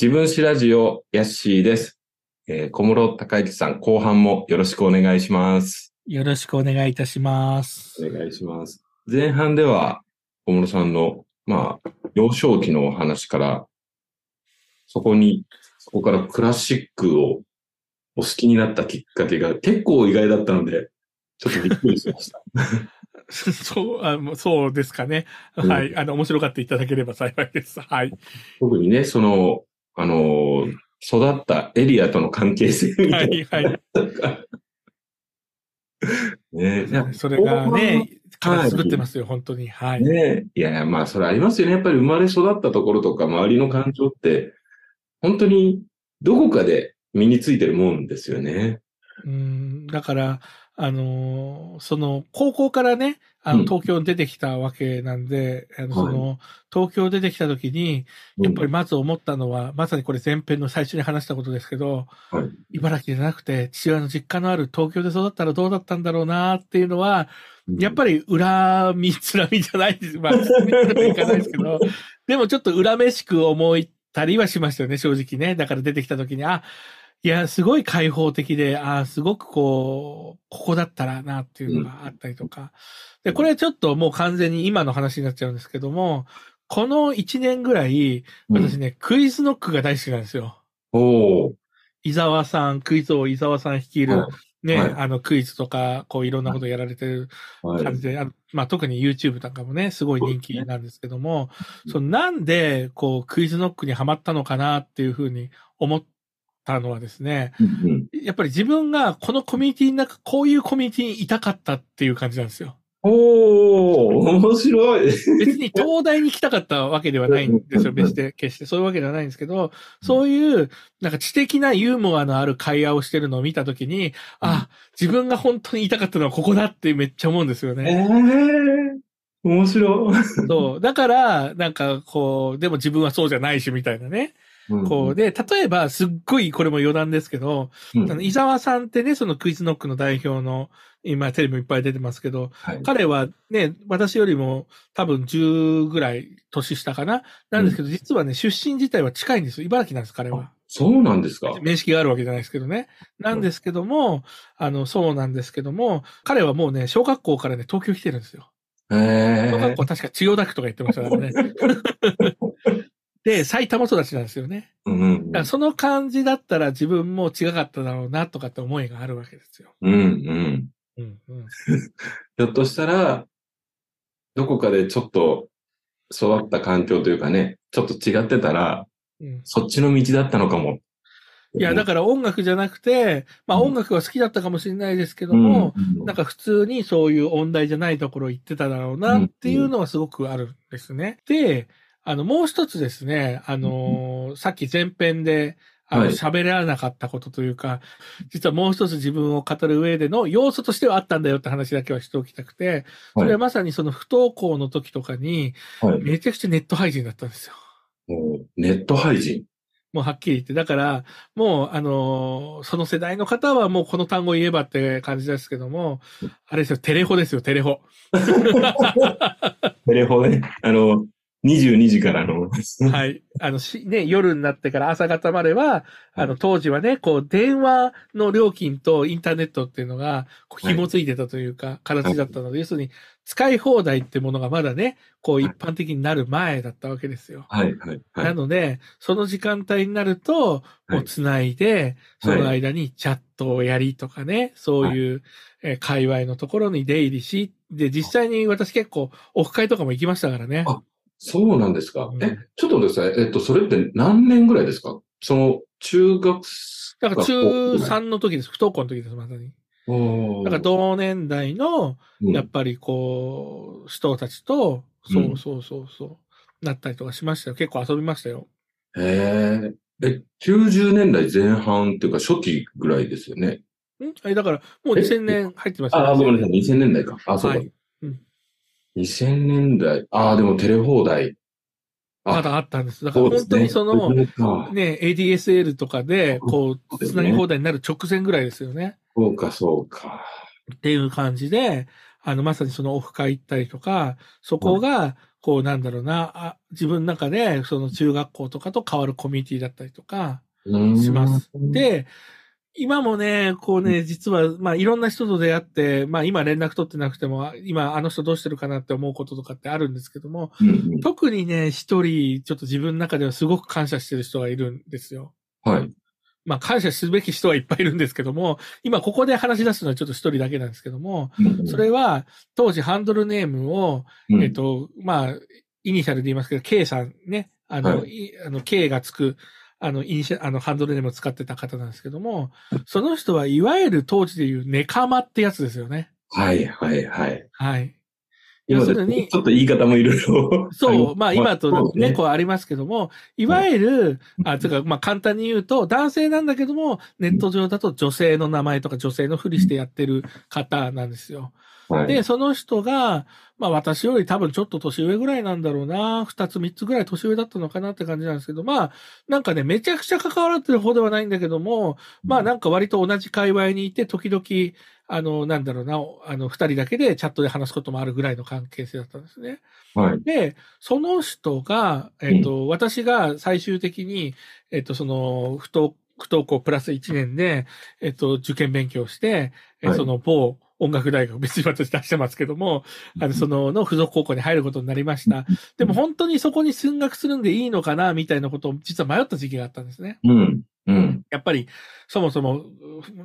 自分史ラジオ、ヤッシーです。えー小室孝之さん、後半もよろしくお願いします。よろしくお願いいたします。お願いします。前半では、小室さんの、まあ、幼少期のお話から、そこに、そこからクラシックをお好きになったきっかけが結構意外だったので、ちょっとびっくりしました。そう、あもうそうですかね。うんはい。あの、面白がっていただければ幸いです。はい。特にね、その、あのー育ったエリアとの関係性みたはいい、はい。な。ねいやそれがね、はい形作ってますよ、本当に。はい。ねいやいや、まあ、それありますよね。やっぱり生まれ育ったところとか、周りの感情って、本当にどこかで身についてるもんですよね。うん、だから、あのーその、高校からね、あの、うん。東京に出てきたわけなんで、あの、はい。その、東京出てきた時に、やっぱりまず思ったのは、まさにこれ前編の最初に話したことですけど、はい。茨城じゃなくて、父親の実家のある東京で育ったらどうだったんだろうなっていうのは、やっぱり恨み、つらみじゃないです。まあ、つらみまではいかないですけど、でもちょっと恨めしく思ったりはしましたよね、正直ね。だから出てきた時に、あ、いや、すごい開放的で、あすごくこう、ここだったらなっていうのがあったりとか。で、これちょっともう完全に今の話になっちゃうんですけども、この1年ぐらい、うん。私ね、クイズノックが大好きなんですよ。おー。伊沢さん、クイズ王伊沢さん率いる、はね、はい。あのクイズとか、こういろんなことやられてるはい。感じで、あのまあ特に YouTube なんかもね、すごい人気なんですけども、そのなんで、こう、クイズノックにハマったのかなっていうふうに思ったのはですね、うんうんやっぱり自分がこのコミュニティの中、こういうコミュニティにいたかったっていう感じなんですよ。おー、面白い。別に東大に来たかったわけではないんですよ。別して、決してそういうわけではないんですけど、そういう、なんか知的なユーモアのある会話をしてるのを見たときに、あ、自分が本当に言いたかったのはここだってめっちゃ思うんですよえね。ー、面白い。そう。だから、なんかこう、でも自分はそうじゃないし、みたいなね。こうで、例えば、すっごいこれも余談ですけど、うん、あの伊沢さんってね、そのクイズノックの代表の、今テレビもいっぱい出てますけど、はい彼はね、私よりも多分10ぐらい年下かな？なんですけど、実はね、出身自体は近いんですよ。茨城なんです、彼は。そうなんですか？面識があるわけじゃないですけどね。なんですけども、あの、そうなんですけども、彼はもうね、小学校からね、東京来てるんですよ。えー小学校、確か千代田区とか言ってましたからね。で、埼玉育ちなんですよね。うんうんだからその感じだったら自分も違かっただろうなとかって思いがあるわけですよ。うんうん。うんうん。ひょっとしたら、どこかでちょっと育った環境というかね、ちょっと違ってたら、うんそっちの道だったのかも。いや、だから音楽じゃなくて、まあうん音楽は好きだったかもしれないですけども、うんなんか普通にそういう音大じゃないところ行ってただろうなっていうのはすごくあるんですね。で、あの、もう一つですね、あのーさっき前編で、あの、はい喋らなかったことというか、実はもう一つ自分を語る上での要素としてはあったんだよって話だけはしておきたくて、それはまさにその不登校の時とかに、はいめちゃくちゃネット配信だったんですよ。もうネット配信？もうはっきり言って。だから、もう、あのーその世代の方はもうこの単語言えばって感じですけども、あれですよ、テレホですよ、テレホ。テレフォね。あの、22時からの。はい。あの、し、ね、夜になってから朝方までは、あの、当時はね、こう、電話の料金とインターネットっていうのが、こうはい紐ついてたというか、形だったので、要するに、使い放題ってものがまだね、こう、一般的になる前だったわけですよ。はい、はい、は。ないので、その時間帯になると、もう繋いで、その間にチャットをやりとかね、そういう、えー界隈のところに出入りし、で、実際に私結構、オフ会とかも行きましたからね。あそうなんですか？う。んえ、ちょっと待ってください。えっと、それって何年ぐらいですか？その、中学だから中3の時です。不登校の時です、まさに。だから同年代の、うんやっぱりこう、人たちと、そうそうそうそう、なったりとかしましたよ。結構遊びましたよ。へえ。え、90年代前半っていうか初期ぐらいですよね。ん？え、だから、もうえ？2000年入ってますあ、あごめんなさい。2000年代か。あ、そうか。はい。うん2000年代。ああ、でもテレ放題。あまだあったんです。だから本当にその、ね、ADSL とかで、こう、つなぎ放題になる直前ぐらいですよね。そうか、そうか。っていう感じで、あの、まさにそのオフ会行ったりとか、そこが、こうなんだろうな、あ自分の中でその中学校とかと変わるコミュニティだったりとかします。で、今もね、こうね、実は、まあいろんな人と出会って、まあ今連絡取ってなくても、今あの人どうしてるかなって思うこととかってあるんですけども、特にね、一人、ちょっと自分の中ではすごく感謝してる人がいるんですよ。はい。まあ感謝すべき人はいっぱいいるんですけども、今ここで話し出すのはちょっと一人だけなんですけども、それは当時ハンドルネームを、うん。えっと、まあ、イニシャルで言いますけど、K さんね、あの、はいあの K がつく、あの、イニシャあの、ハンドルネームを使ってた方なんですけども、その人はいわゆる当時で言うネカマってやつですよね。はい、はい、はい。はい。要するにちょっと言い方もいろいろ。そう、まあ今とそうね、こうありますけども、いわゆる、あ、つうか、まあ簡単に言うと、男性なんだけども、ネット上だと女性の名前とか女性のふりしてやってる方なんですよ。はい、で、その人が、まあ私より多分ちょっと年上ぐらいなんだろうな、二つ三つぐらい年上だったのかなって感じなんですけど、まあ、なんかね、めちゃくちゃ関わってる方ではないんだけども、まあなんか割と同じ界隈にいて、時々、あの、なんだろうな、あの、二人だけでチャットで話すこともあるぐらいの関係性だったんですね。はい。で、その人が、えっ、と、私が最終的に、えっ、と、その、不登、不登校プラス1年で、えっ、と、受験勉強して、えはいその某音楽大学、別に私出してますけども、あの、その、の付属高校に入ることになりました。でも本当にそこに進学するんでいいのかな、みたいなことを実は迷った時期があったんですね。うん。うん。やっぱり、そもそも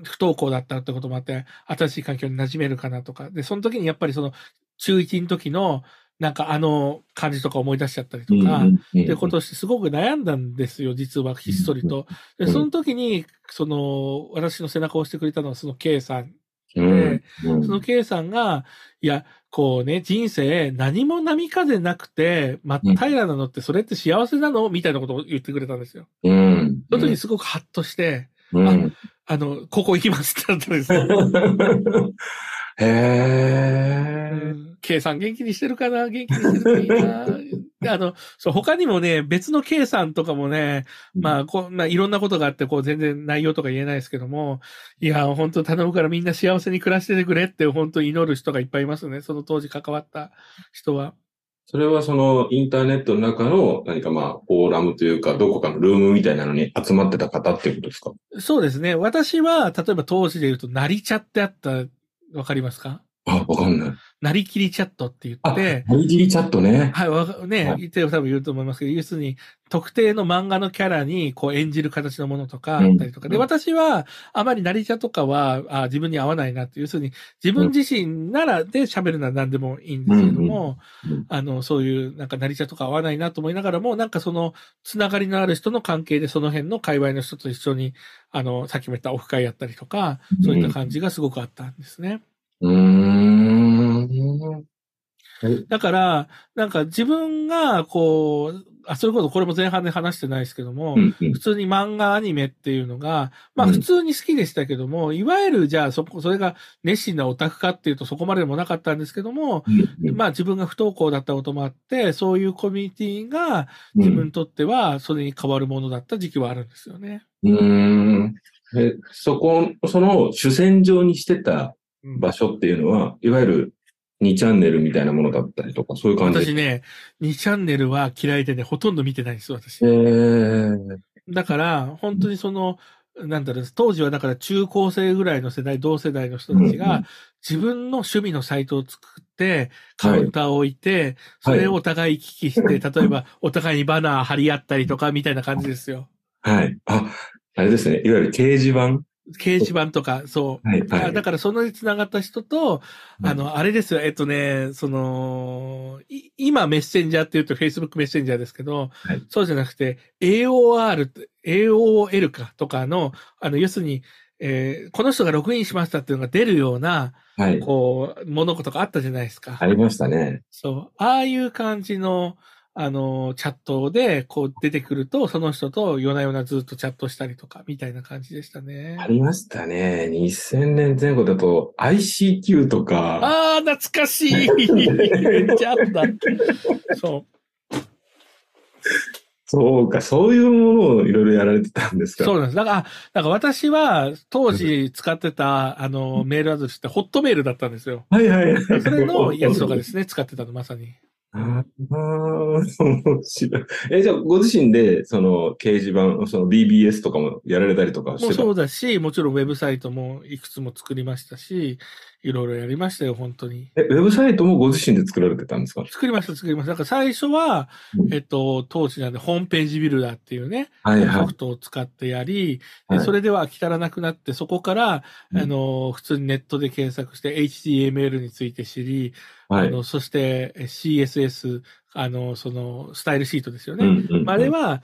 不登校だったってこともあって、新しい環境に馴染めるかなとか。で、その時にやっぱりその、中1の時の、なんかあの感じとか思い出しちゃったりとか、うんってことをしてすごく悩んだんですよ、実はひっそりと。で、うんその時に、その、私の背中を押してくれたのはその K さん。うん。うんその K さんが、いや、こうね、人生何も波風なくて、真っ平らなのってそれって幸せなの？みたいなことを言ってくれたんですよ。うん。その時にすごくハッとして、うん。あの、ここ行きますってなったんですよ。へえ。K さん元気にしてるかな？元気にしてるといいなであの、そう、他にもね、別の K さんとかもね、まあ、こんな、いろんなことがあって、こう、全然内容とか言えないですけども、いや、本当頼むからみんな幸せに暮らしててくれって、本当祈る人がいっぱいいますね。その当時関わった人は。それはそのインターネットの中の何かまあ、フォーラムというか、どこかのルームみたいなのに集まってた方っていうことですか？そうですね。私は、例えば当時で言うと、なりチャってあった、わかりますか？あ、わかんない。なりきりチャットって言あ、って、なりきりチャットね。はい、わか、ねはい、言って多分言うと思いますけど、要するに、特定の漫画のキャラに、こう演じる形のものとかうんあったりとか。で、うん。私は、あまり成り茶とかは、あ自分に合わないなっていう、要するに、自分自身ならで喋るのは何でもいいんですけども、うん。うん。あの、そういう、なんか成り茶とか合わないなと思いながらも、なんかその、つながりのある人の関係で、その辺の界隈の人と一緒に、あの、さっきも言ったオフ会やったりとか、そういった感じがすごくあったんですね。うーん。だから、なんか自分が、こう、あ、それこそこれも前半で話してないですけども、うんうん普通に漫画アニメっていうのが、まあうん普通に好きでしたけども、いわゆるじゃあそこ、それが熱心なオタクかっていうとそこまででもなかったんですけども、うんまあ自分が不登校だったこともあって、そういうコミュニティが自分にとってはそれに変わるものだった時期はあるんですよね。うーん。え、そこ、その主戦場にしてたうん場所っていうのは、いわゆる2チャンネルみたいなものだったりとか、そういう感じ私ね、2チャンネルは嫌いでね、ほとんど見てないんです、私え。ー、だから、本当にその、なんだろう、当時はだから中高生ぐらいの世代、同世代の人たちが、自分の趣味のサイトを作って、カウンターを置いて、それをお互い行き来して、例えばお互いにバナー貼り合ったりとか、みたいな感じですよ。はい。あ、あれですね。いわゆる掲示板掲示板とか、そう。はい、はい。あだからそのに繋がった人と、あの、あれですよ、えっとね、その、い今メッセンジャーって言うと Facebook メッセンジャーですけど、はいそうじゃなくて AOR AOL かとかの、あの、要するに、えーこの人がログインしましたっていうのが出るような、はい。こう、物事があったじゃないですか。ありましたね。そう。ああいう感じの、あの、チャットで、こう出てくると、その人と夜な夜なずっとチャットしたりとか、みたいな感じでしたね。ありましたね。2000年前後だと ICQ とか、ああ、懐かしいめっちゃあった。そう。そうか、そういうものをいろいろやられてたんですかそうなんです。だから、だから私は当時使ってた、あの、メールアドレスってホットメールだったんですよ。はいはいはい。それのやつとかですね、使ってたの、まさに。ああ、面白い。え、じゃあ、ご自身で、その、掲示板、その BBS とかもやられたりとかしてた？もうそうだし、もちろんウェブサイトもいくつも作りましたし、いろいろやりましたよ、本当に。え、ウェブサイトもご自身で作られてたんですか？作りました、作りました。だから最初は、うんえっと、当時なんで、ホームページビルダーっていうね、はいはいソフ。トを使ってやり、はいでそれでは飽き足らなくなって、そこから、うんあの、普通にネットで検索して HTML について知り、はい。あの、そしてえ CSS、あの、その、スタイルシートですよね。あれは、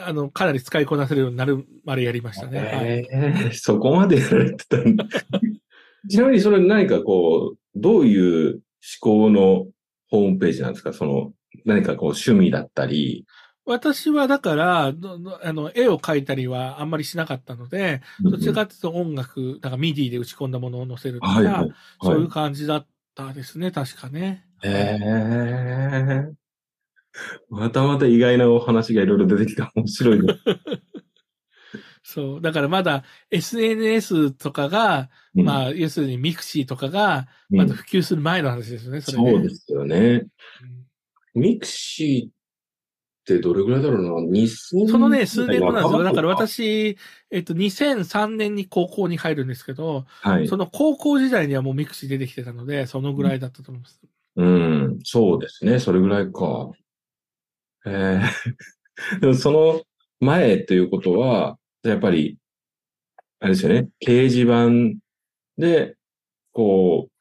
あの、かなり使いこなせるようになるまでやりましたね。はいえーそこまでやられてたんだ。ちなみにそれ何かこう、どういう志向のホームページなんですか？その、何かこう趣味だったり。私はだから、あの、絵を描いたりはあんまりしなかったので、どちらかというと音楽、だから MIDI で打ち込んだものを載せるとか、はいはい。そういう感じだったですね、確かね。へえ。またまた意外なお話がいろいろ出てきて面白いです。そう。だからまだ SNS とかが、うんまあ、要するにミクシーとかが、うんまだ普及する前の話ですよね、それね。そうですよね。うんミクシーってどれぐらいだろうな ?2000 そのね、数年後なんですよ。だから若私、えっと、2003年に高校に入るんですけど、はいそ。の高校時代にはもうミクシー出てきてたので、そのぐらいだったと思います。うん、そうですね。それぐらいか。ええ でもその前ということは、やっぱり、あれですよね。掲示板で、こう、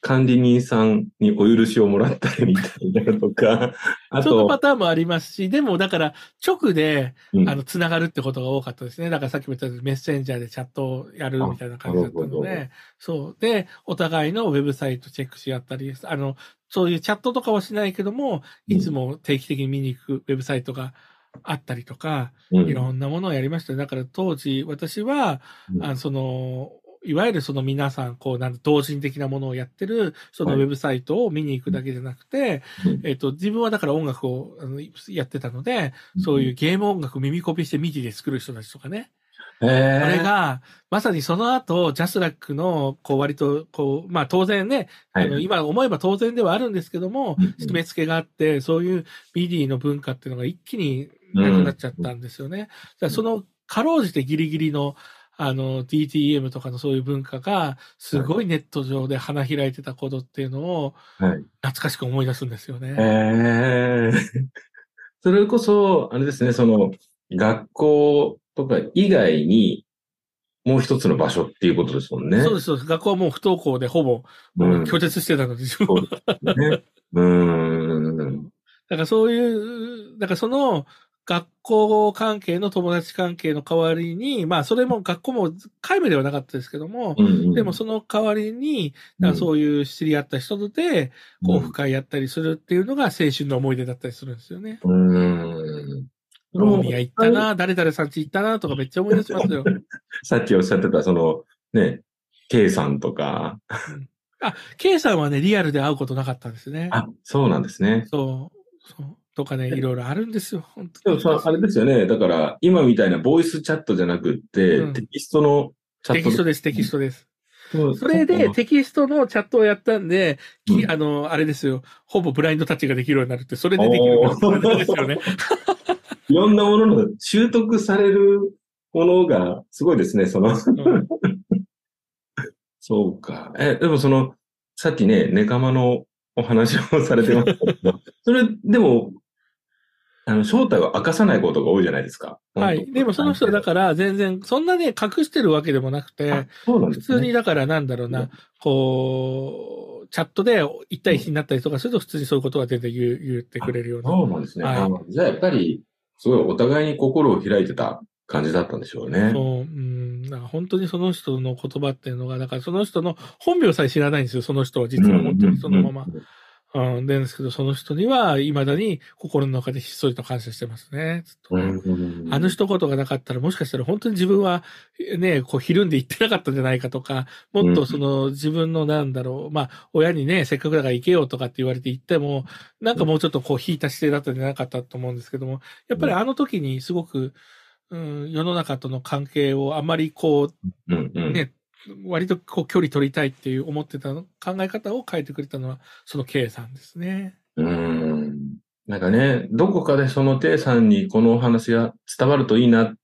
管理人さんにお許しをもらったりみたいなとか、あそのパと、ターンもありますし、でもだから直で、うんあの、つながるってことが多かったですね。だからさっきも言ったメッセンジャーでチャットをやるみたいな感じだったので、そう。で、お互いのウェブサイトチェックし合ったり、あの、そういうチャットとかはしないけども、いつも定期的に見に行くウェブサイトがあったりとか、うん。いろんなものをやりました。だから当時、私は、うん。あのその、いわゆるその皆さん、こう、なんだ同人的なものをやってる、そのはい。ウェブサイトを見に行くだけじゃなくて、うん。えっ、と、自分はだから音楽をやってたので、そういうゲーム音楽耳コピして MIDI で作る人たちとかね。これが、まさにその後、 JASRAC の、こう、割と、こう、まあ当然ね、あの、はい今思えば当然ではあるんですけども締め付けがあって、そういうMIDI の文化っていうのが一気になくなっちゃったんですよね。だからその、かろうじてギリギリの、あの、DTM とかのそういう文化が、すごいネット上で花開いてたことっていうのを、はい。懐かしく思い出すんですよね。ええ それこそ、あれですね、その、学校とか以外に、もう一つの場所っていうことですもんね。そうです、そうです。学校はもう不登校でほぼ、うん拒絶してたので、自分はね。うーん。だからそういう、だからその学校関係の友達関係の代わりに、まあそれも学校も皆無ではなかったですけども、うんうんでもその代わりに、だからそういう知り合った人で、こう、オフ会やったりするっていうのが青春の思い出だったりするんですよね。うーん。飲み屋行ったな、誰々さん家行ったな、とかめっちゃ思い出しますよ。さっきおっしゃってた、その、ね、K さんとか。あ、K さんはね、リアルで会うことなかったんですね。あ、そうなんですね。そう。そう。とかね、いろいろあるんですよ。本で当にもさ、あれですよね。だから、今みたいなボイスチャットじゃなくって、うんテキストのチャットテキストです、テキストです。トそれでテキストのチャットをやったんで、きうんあの、あれですよ。ほぼブラインドタッチができるようになるって、それでできるようになるんですよね。いろんなものの習得されるものがすごいですね、その。うんそうか。え、でもその、さっきね、ネカマのお話をされてましたけど、それ、でも、あの、正体を明かさないことが多いじゃないですか。はい。でもその人はだから全然、そんなね、隠してるわけでもなくてあ、そうなん普ですね。通にだからなんだろうな、こう、チャットで一対一になったりとかすると普通にそういうことが全然言う言ってくれるような。そうなんですね。はいあじゃあやっぱり、すごいお互いに心を開いてた感じだったんでしょうね。そう、うん、だから本当にその人の言葉っていうのが、だからその人の本名さえ知らないんですよ、その人は実は本当にそのまま。うん、ですけど、その人には未だに心の中でひっそりと感謝してますね。ずっと。うん。うんあの一言がなかったら、もしかしたら本当に自分は、ね、こう、ひるんで言ってなかったんじゃないかとか、もっとその自分のなんだろう、まあ、親にね、せっかくだから行けよとかって言われて行っても、なんかもうちょっとこう、引いた姿勢だったんじゃなかったと思うんですけども、やっぱりあの時にすごく、うん、世の中との関係をあまりこう、うん。うん。ね、割とこう距離取りたいっていう思ってたの考え方を変えてくれたのは、その K さんですね。うーん。なんかね、どこかでそのテイさんにこのお話が伝わるといいな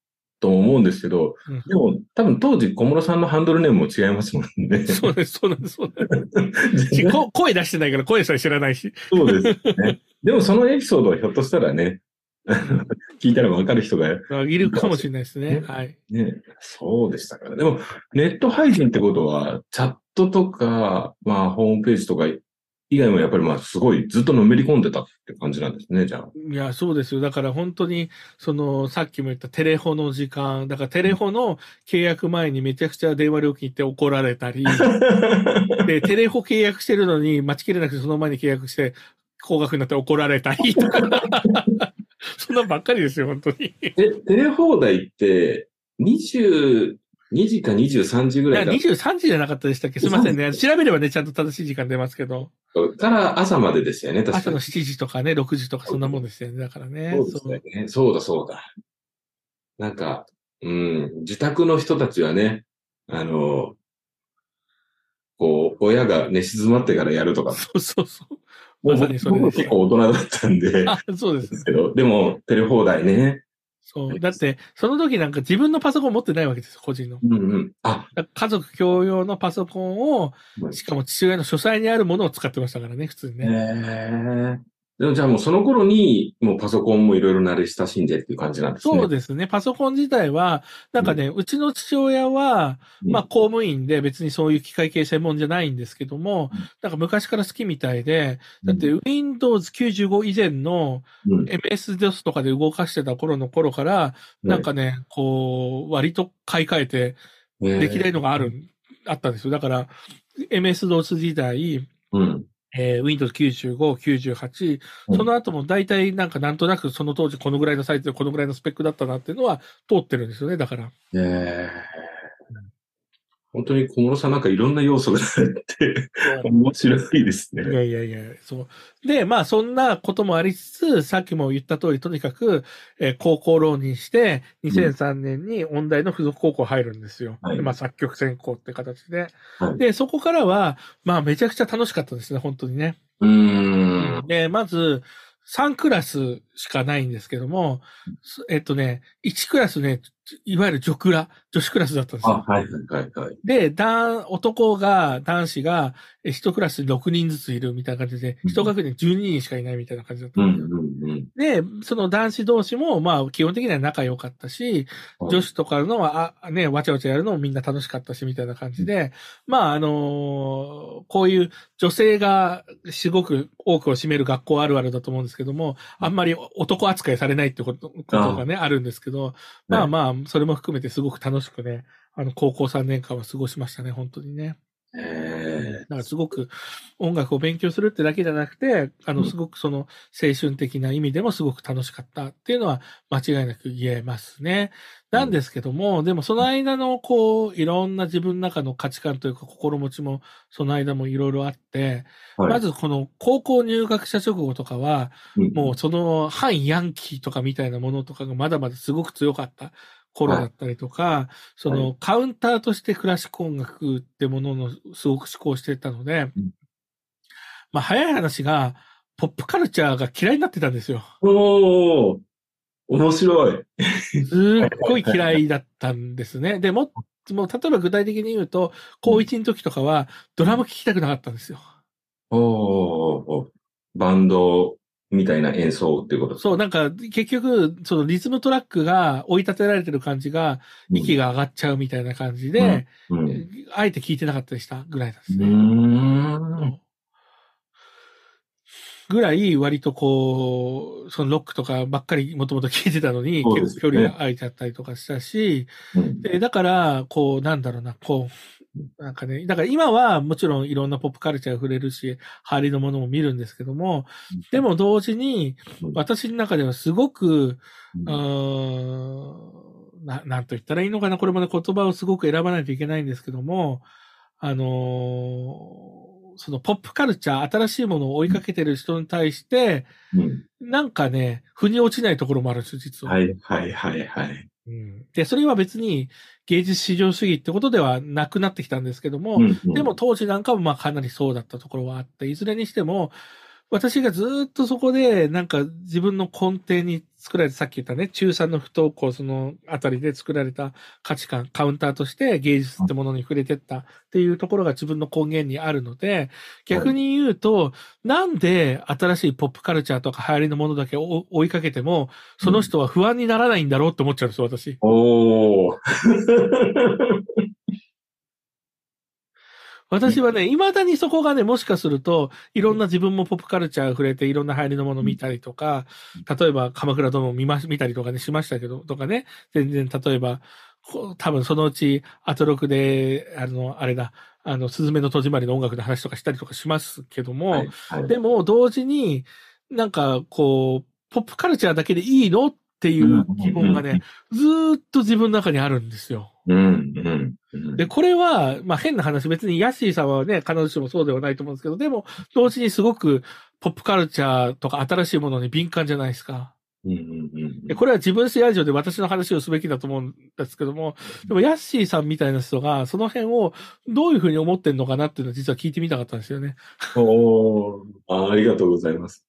と思うんですけど、うんでも多分当時小室さんのハンドルネームも違いますもんね。そうです、そうなんです、そうなんです。声出してないから声さえ知らないし。そうですね。でもそのエピソードはひょっとしたらね、聞いたらわかる人があいるかもしれないですね。はい。ね、そうでしたから。でも、ネット配信ってことは、チャットとか、まあ、ホームページとか以外もやっぱりまあ、すごいずっとのめり込んでたって感じなんですね、じゃあ。いや、そうですよ。だから本当に、その、さっきも言ったテレホの時間、だからテレホの契約前にめちゃくちゃ電話料金って怒られたり、で、テレホ契約してるのに待ちきれなくてその前に契約して、高額になって怒られたりとか。なんばっかりですよ、本当に。え、テレ放題って、22時か23時ぐいや、らいから23時じゃなかったでしたっけ？すいませんね。調べればね、ちゃんと正しい時間出ますけど。から朝までですよね、確かに朝の。7時とかね、6時とかそんなもんですよね。だからね。そうですよね。そうだ、そうだ。なんか、うん、自宅の人たちはね、あの、こう、親が寝静まってからやるとか、そうそうそう。まさにそれ僕結構大人だったんで、あ、そうですけど、でも、テレ放題ね。そう。だって、その時なんか自分のパソコン持ってないわけですよ、個人の。うんうん。あ、家族共用のパソコンを、しかも父親の書斎にあるものを使ってましたからね、普通にへね。え。でもじゃあもうその頃に、もうパソコンもいろいろ慣れ親しんでっていう感じなんですね。そうですね。パソコン自体は、なんかね、うちの父親は、うんまあ公務員で別にそういう機械系専門じゃないんですけどもうん、なんか昔から好きみたいで、だって Windows 95以前のうん、MS-DOS とかで動かしてた頃の頃から、なんかね、こう、割と買い替えてできないのがある、あったんですよ。だから、MS-DOS 時代、うん。えー Windows 95、98、うんその後も大体なんかなんとなくその当時このぐらいのサイズでこのぐらいのスペックだったなっていうのは通ってるんですよね、だから。へえ。本当に小室さんなんかいろんな要素があって、面白いですいね。やいやいや、そう。で、まあそんなこともありつつ、さっきも言った通り、とにかく、えー高校浪人して、2003年に音大の付属高校入るんですよ。はいでまあ作曲専攻って形で。はいで、そこからは、まあめちゃくちゃ楽しかったですね、本当にね。うーん。で、まず、3クラスしかないんですけども、すえっとね、1クラスね、いわゆる女クラ、女子クラスだったんですあ、よ。はいはいはいはい。で、男、男が、男子が、え一クラスに6人ずついるみたいな感じで、うん一学年12人しかいないみたいな感じだったうんんですよ。うんうん。で、その男子同士も、まあ、基本的には仲良かったし、女子とかのは、あ、ね、わちゃわちゃやるのもみんな楽しかったし、みたいな感じで、まあ、あのーこういう女性がすごく多くを占める学校あるあるだと思うんですけども、あんまり男扱いされないってことことがね、あるんですけど、まあまあ、それも含めてすごく楽しくね、あの、高校3年間は過ごしましたね、本当にね。へだからすごく音楽を勉強するってだけじゃなくて、あの、うんすごくその青春的な意味でもすごく楽しかったっていうのは間違いなく言えますね。なんですけども、でもその間のこう、いろんな自分の中の価値観というか心持ちもその間もいろいろあって、ーはいまずこの高校入学した直後とかは、うんもうその反ヤンキーとかみたいなものとかがまだまだすごく強かった頃だったりとか、そはのカウンターとしてクラシック音楽ってもののすごく思考してたので、うんまあ早い話が、ポップカルチャーが嫌いになってたんですよ。おー、面白い。すっごい嫌いだったんですね。でも、もう例えば具体的に言うと、高1の時とかはドラム聴きたくなかったんですよ。おーバンドみたいな演奏っていうことそう、なんか結局、そのリズムトラックが追い立てられてる感じが、息が上がっちゃうみたいな感じで、うん。うん。あえて聞いてなかったりしたぐらいなんですうね。ぐらい割とこう、そのロックとかばっかりもともと聞いてたのに、結構距離が空いちゃったりとかしたし、うん。で、だから、こう、なんだろうな、こう、なんかね、だから今はもちろんいろんなポップカルチャー触れるし、ハリのものも見るんですけども、でも同時に、私の中ではすごく、うーんな、なんと言ったらいいのかな、これもね、言葉をすごく選ばないといけないんですけども、あのーそのポップカルチャー、新しいものを追いかけてる人に対して、うん。なんかね、腑に落ちないところもあるんですよ、実は。はいはいはいはい。うん。で、それは別に芸術至上主義ってことではなくなってきたんですけども、うんうん。でも、当時なんかもまあかなりそうだったところはあって、いずれにしても、私がずっとそこで、なんか自分の根底に作られた、さっき言ったね、中3の不登校、そのあたりで作られた価値観、カウンターとして芸術ってものに触れてったっていうところが自分の根源にあるので、逆に言うと、なんで新しいポップカルチャーとか流行りのものだけ追いかけても、その人は不安にならないんだろうって思っちゃうんですよ、私。おー。私はね、未だにそこがね、もしかすると、いろんな自分もポップカルチャー触れて、いろんな流行りのもの見たりとか、例えば、鎌倉殿を見ま、見たりとかね、しましたけど、とかね、全然、例えば、多分そのうち、アトロクで、あの、あれだ、あの、すずめの戸締まりの音楽の話とかしたりとかしますけども、はいはい、でも、同時に、なんか、こう、ポップカルチャーだけでいいの？っていう疑問がね、ずっと自分の中にあるんですよ。うん、うん。で、これは、まあ変な話、別にヤッシーさんはね、必ずしもそうではないと思うんですけど、でも、同時にすごくポップカルチャーとか新しいものに敏感じゃないですか。うんうんうん、でこれは自分史ラジオで私の話をすべきだと思うんですけども、でもヤッシーさんみたいな人が、その辺をどういうふうに思ってんのかなっていうのは実は聞いてみたかったんですよね。おあありがとうございます。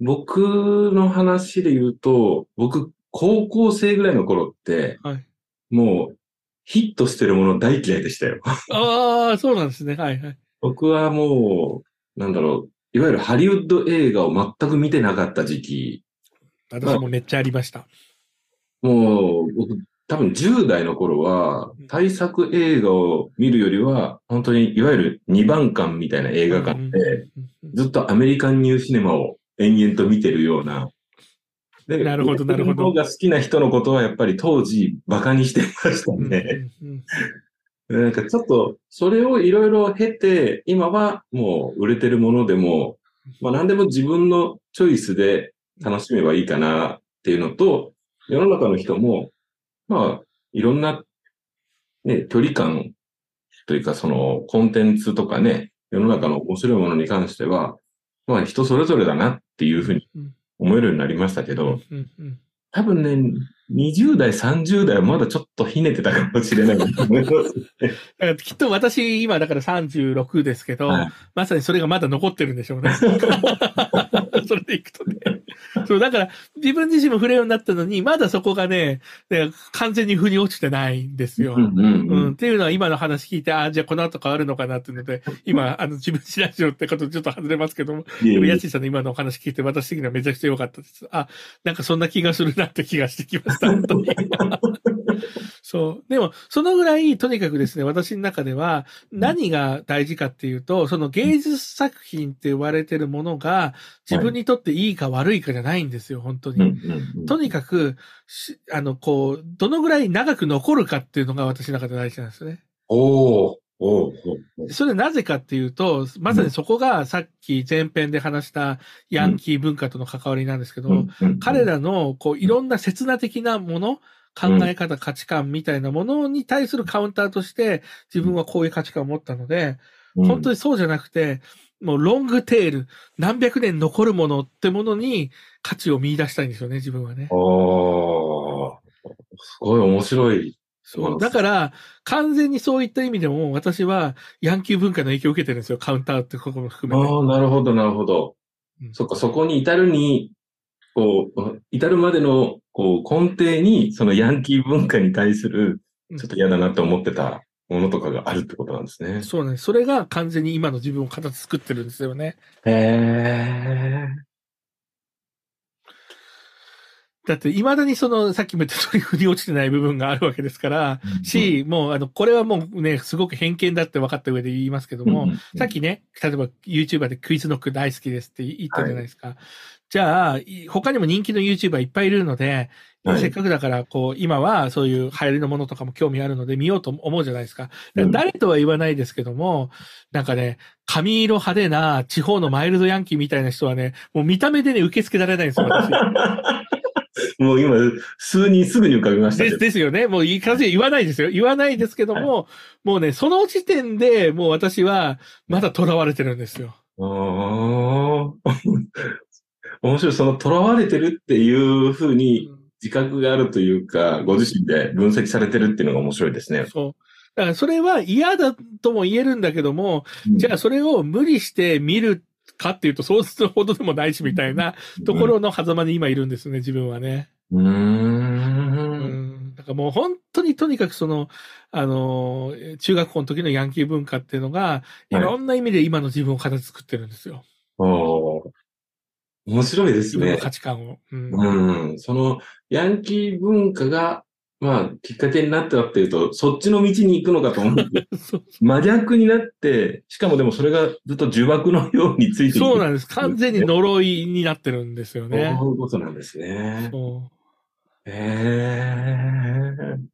僕の話で言うと、僕、高校生ぐらいの頃って、はい、もう、ヒットしてるもの大嫌いでしたよ。ああ、そうなんですね。はいはい。僕はもう、なんだろう、いわゆるハリウッド映画を全く見てなかった時期。私もめっちゃありました。もう、僕、多分10代の頃は、対策映画を見るよりは、本当にいわゆる2番館みたいな映画館で、ずっとアメリカンニューシネマを延々と見てるようなで、なるほど、なるほど。が好きな人のことはやっぱり当時馬鹿にしてましたね。なんかちょっと、それをいろいろ経て、今はもう売れてるものでも、まあ何でも自分のチョイスで楽しめばいいかなっていうのと、世の中の人も、まあ、いろんな、ね、距離感というかそのコンテンツとかね、世の中の面白いものに関しては、まあ人それぞれだなっていうふうに思えるようになりましたけど、多分ね、20代、30代はまだちょっとひねてたかもしれないきっと私、今だから36ですけど、はい、まさにそれがまだ残ってるんでしょうね。それでいくとね。そう、だから、自分自身も触れようになったのに、まだそこがね、完全に腑に落ちてないんですよ。うん、うん、っていうのは今の話聞いて、ああ、じゃあこの後変わるのかなっていうので、今、あの、自分知らしよってことちょっと外れますけども、でも、ヤチさんの今のお話聞いて、私的にはめちゃくちゃ良かったです。あ、なんかそんな気がするなって気がしてきました、本当に。そう。でも、そのぐらい、とにかくですね、私の中では、何が大事かっていうと、その芸術作品って言われてるものが、自分にとっていいか悪いかじゃないんですよ、本当に。とにかく、あの、こう、どのぐらい長く残るかっていうのが私の中で大事なんですよね。おおそれなぜかっていうと、まさにそこがさっき前編で話したヤンキー文化との関わりなんですけど、彼らのこういろんな刹那的なもの、考え方、価値観みたいなものに対するカウンターとして自分はこういう価値観を持ったので、本当にそうじゃなくて、もうロングテール、何百年残るものってものに価値を見出したいんですよね、自分はね。ああ、すごい面白い。そう。だから、完全にそういった意味でも、私はヤンキー文化の影響を受けてるんですよ、カウンターってここも含めて。ああ、なるほど、なるほど。うん、そっか、そこに至るに、こう、至るまでの、こう、根底に、そのヤンキー文化に対する、ちょっと嫌だなって思ってたものとかがあるってことなんですね。そうね。それが完全に今の自分を形作ってるんですよね。へえ。だって、未だにその、さっきも言った通り、振り落ちてない部分があるわけですから、うん、し、もう、あの、これはもうね、すごく偏見だって分かった上で言いますけども、うん、さっきね、例えば YouTuber でクイズノック大好きですって言ったじゃないですか。はい、じゃあ、他にも人気の YouTuber いっぱいいるので、はい、せっかくだから、こう、今はそういう流行りのものとかも興味あるので見ようと思うじゃないですか。か誰とは言わないですけども、なんかね、髪色派手な地方のマイルドヤンキーみたいな人はね、もう見た目でね、受け付けられないんですよ、私。もう今、数人すぐに浮かびましたです。ですよね。もういい感じで言わないですよ。言わないですけども、はい、もうね、その時点でもう私はまだ囚われてるんですよ。ああ。面白い。その囚われてるっていうふうに自覚があるというか、ご自身で分析されてるっていうのが面白いですね。そう。だからそれは嫌だとも言えるんだけども、うん、じゃあそれを無理して見るかっていうと、そうするほどでもないしみたいなところの狭間に今いるんですね、自分はね。うんん。だからもう本当にとにかくその、あの、中学校の時のヤンキー文化っていうのが、いろんな意味で今の自分を形作ってるんですよ。おー面白いですね。価値観を。うんうん。その、ヤンキー文化が、まあ、きっかけになったっていうと、そっちの道に行くのかと思 う真逆になって、しかもでもそれがずっと呪縛のようについていく。そうなんです。完全に呪いになってるんですよね。そういうことなんですね。そうへえ。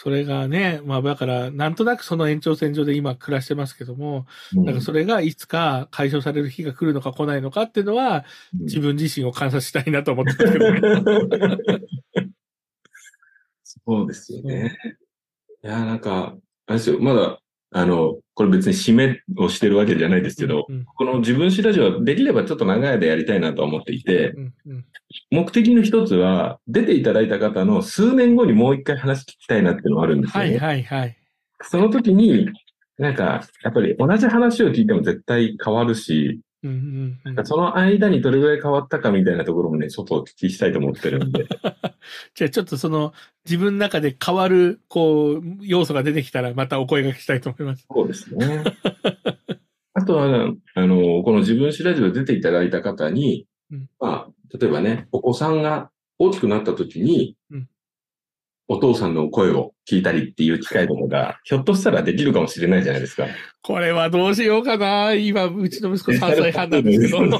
それがね、まあだから、なんとなくその延長線上で今暮らしてますけども、なんかそれがいつか解消される日が来るのか来ないのかっていうのは、うん自分自身を観察したいなと思ってますけどね。そうですよね。いや、なんか、あれですよ、まだ、あの、これ別に締めをしてるわけじゃないですけど、うんこの自分史ラジオはできればちょっと長い間やりたいなと思っていて、うんうん目的の一つは、出ていただいた方の数年後にもう一回話聞きたいなっていうのがあるんですよね。はいはいはい。その時に、なんか、やっぱり同じ話を聞いても絶対変わるし、うんうんうんその間にどれぐらい変わったかみたいなところもね、ちょっとお聞きしたいと思ってるんで。じゃあちょっとその自分の中で変わる、こう、要素が出てきたらまたお声掛けしたいと思います。そうですね。あとは、あの、この自分史ラジオ出ていただいた方に、うんまあ、例えばね、お子さんが大きくなった時に、うんお父さんの声を聞いたりっていう機会とかが、ひょっとしたらできるかもしれないじゃないですか。これはどうしようかな。今、うちの息子3歳半なんですけど。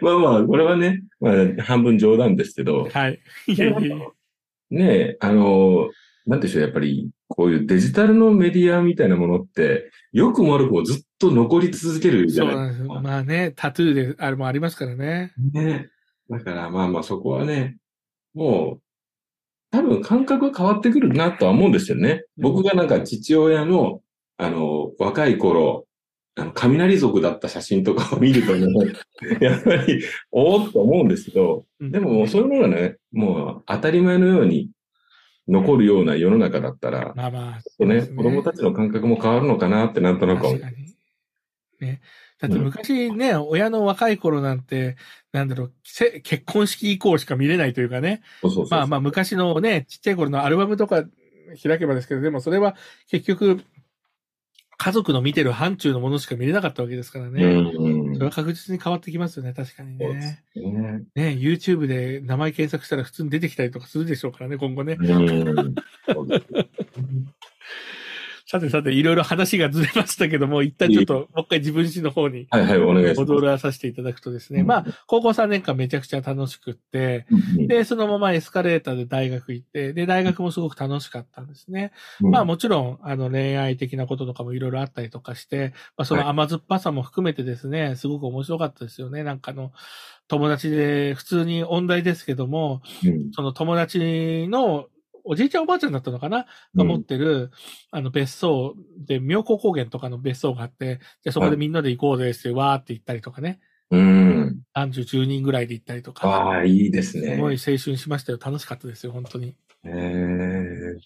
まあまあ、これはね、まあ、半分冗談ですけど、はい。ねえ、あの、なんでしょう、やっぱり、こういうデジタルのメディアみたいなものって、良くも悪くもずっと残り続けるじゃなんですよ。ないですか。まあね、タトゥーであれもありますからね。ね。だからまあまあそこはね、もう、多分感覚が変わってくるなとは思うんですよね。僕がなんか父親の、あの、若い頃、あの、雷族だった写真とかを見るとね、やっぱり、おおっと思うんですけど、うんでももうそういうのがね、もう当たり前のように残るような世の中だったら、まあまあ。ね、そうです子供たちの感覚も変わるのかなってなんとなく思う確かに。ね。だって昔ね、親の若い頃なんて、なんだろう、せ結婚式以降しか見れないというかね。そうそうそうまあまあ昔のね、ちっちゃい頃のアルバムとか開けばですけど、でもそれは結局、家族の見てる範疇のものしか見れなかったわけですからね。うんそれは確実に変わってきますよね、確かにね。ね。ね、YouTube で名前検索したら普通に出てきたりとかするでしょうからね、今後ね。うん。さてさて、いろいろ話がずれましたけども、一旦ちょっと、もう一回自分自身の方にはいはい、お願いします。戻らさせていただくとですね、うん。まあ、高校3年間めちゃくちゃ楽しくって、うん。で、そのままエスカレーターで大学行って、で、大学もすごく楽しかったんですね。うん。まあもちろん、あの恋愛的なこととかもいろいろあったりとかして、まあそのはい。甘酸っぱさも含めてですね、すごく面白かったですよね。なんかあの、友達で、普通に音大ですけども、うん。その友達のおじいちゃんおばあちゃんだったのかな？が持ってる、あの別荘で、妙高高原とかの別荘があって、じゃあそこでみんなで行こうですってわーって行ったりとかね、うん。男女10人ぐらいで行ったりとか、ああ、いいですすね。ごい青春しましたよ。楽しかったですよ、本当に。へえ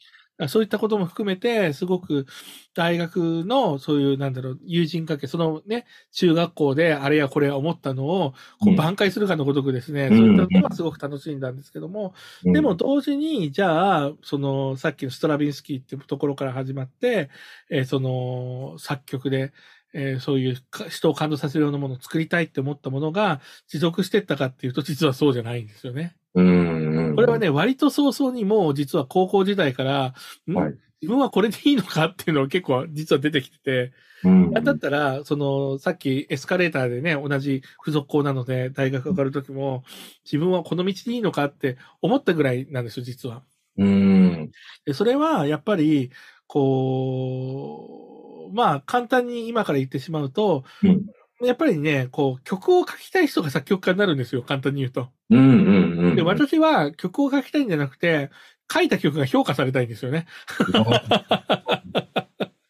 そういったことも含めて、すごく大学のそういう、なんだろう、友人関係、そのね、中学校であれやこれや思ったのを、こううん。挽回するかのごとくですね、うん。そういったのはすごく楽しんだんですけども、うん。でも同時に、じゃあ、その、さっきのストラビンスキーっていうところから始まって、えーその、作曲で、えーそういうか人を感動させるようなものを作りたいって思ったものが持続していったかっていうと、実はそうじゃないんですよね。うん。これはね、割と早々にもう実は高校時代から、ん？はい自分はこれでいいのかっていうのが結構実は出てきてて、うん、だったら、その、さっきエスカレーターでね、同じ付属校なので大学上がるときも、自分はこの道でいいのかって思ったぐらいなんですよ、実は。うん。でそれは、やっぱり、こう、まあ、簡単に今から言ってしまうと、うんやっぱりね、こう、曲を書きたい人が作曲家になるんですよ、簡単に言うと。うんうんうん。で、私は曲を書きたいんじゃなくて、書いた曲が評価されたいんですよね。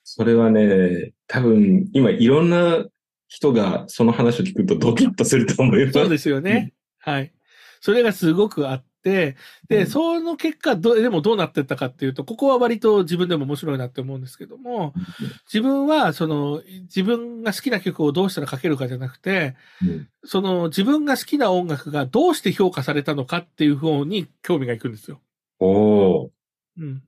それはね、多分、今いろんな人がその話を聞くとドキッとすると思います。そうですよね。はい。それがすごくあっで、で、その結果ど、でもどうなってったかっていうと、ここは割と自分でも面白いなって思うんですけども、自分は、その、自分が好きな曲をどうしたら書けるかじゃなくて、うんその、自分が好きな音楽がどうして評価されたのかっていう方に興味がいくんですよ。おー。うん。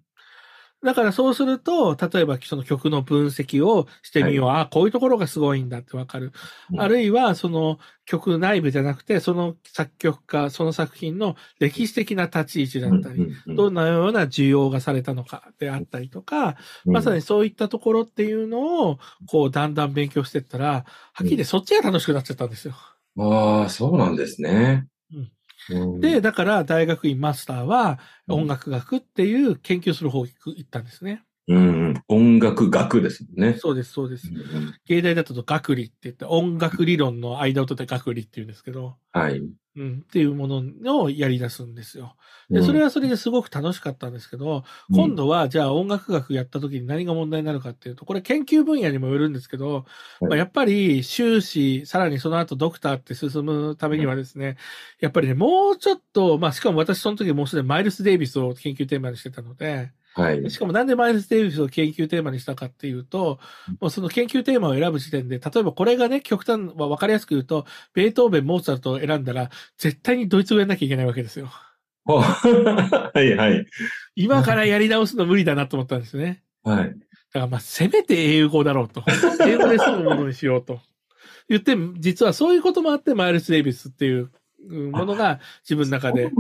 だからそうすると、例えばその曲の分析をしてみよう。ああ、こういうところがすごいんだってわかる。うんあるいは、その曲内部じゃなくて、その作曲家、その作品の歴史的な立ち位置だったり、どんなような需要がされたのかであったりとか、まさにそういったところっていうのを、こう、だんだん勉強していったら、はっきりそっちが楽しくなっちゃったんですよ。ああ、そうなんですね。うんうんで、、だから大学院マスターは音楽学っていう研究する方行ったんですね。うんうん、音楽学ですね。そうです、そうですう。んうん芸大だと学理って言って、音楽理論の間を取って学理って言うんですけど、はい。うん、っていうものをやり出すんですよ。で、うんそれはそれですごく楽しかったんですけど、今度はじゃあ音楽学やった時に何が問題になるかっていうと、これ研究分野にもよるんですけど、はいまあ、やっぱり修士、さらにその後ドクターって進むためにはですね、やっぱりね、もうちょっと、まあしかも私その時もうすでにマイルス・デイビスを研究テーマにしてたので、はい。しかもなんでマイルス・デイビスを研究テーマにしたかっていうと、もうその研究テーマを選ぶ時点で、例えばこれがね、極端、まあ、わかりやすく言うと、ベートーベン、モーツァルトを選んだら、絶対にドイツ語やんなきゃいけないわけですよ。お はいはい。今からやり直すの無理だなと思ったんですね。はい。だからまあ、せめて英語だろうと。英語で済むものにしようと。言って、実はそういうこともあって、マイルス・デイビスっていううんものが自分の中で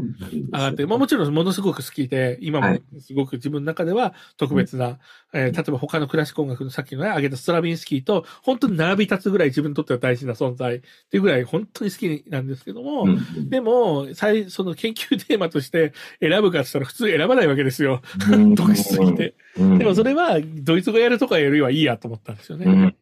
上がって、まあもちろんものすごく好きで、今もはい。すごく自分の中では特別な、えー例えば他のクラシック音楽のさっきのね、挙げたストラビンスキーと、本当に並び立つぐらい自分にとっては大事な存在っていうぐらい本当に好きなんですけども、でも、最、その研究テーマとして選ぶかって言ったら普通選ばないわけですよ。うん。得意すぎて。うん。でもそれは、ドイツ語やるとかよりはいいやと思ったんですよね。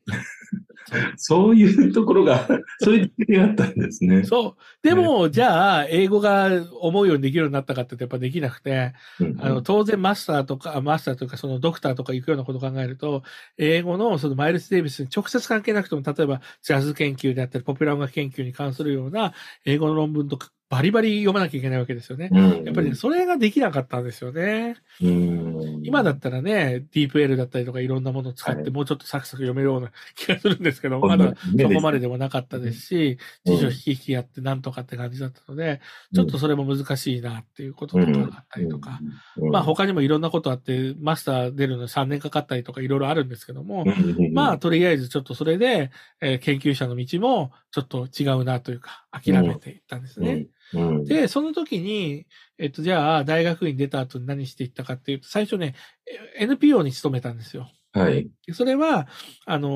うんそういうところが、そういう時があったんですね。そう。でも、じゃあ、英語が思うようにできるようになったかってやっぱできなくて、うんあの、当然マスターとか、あマスターとかそのドクターとか行くようなことを考えると、英語のそのマイルス・デイビスに直接関係なくても、例えばジャズ研究であったり、ポピュラー音楽研究に関するような英語の論文とかバリバリ読まなきゃいけないわけですよね。うん。やっぱりね、それができなかったんですよね。うん。今だったらね、ディープ L だったりとかいろんなものを使って、はいもうちょっとサクサク読めるような気がするんですけど、まだそこまでででもなかったですし、うん。辞書引き引きやってなんとかって感じだったので、ちょっとそれも難しいなっていうこととかがあったりとか、まあ他にもいろんなことあって、マスター出るのに3年かかったりとかいろいろあるんですけども、まあ、とりあえずちょっとそれで、えー研究者の道もちょっと違うなというか、諦めていったんですね。うん、で、その時に、えっと、じゃあ、大学院出た後に何していったかっていうと、最初ね、え NPO に勤めたんですよ。はい。でそれは、あの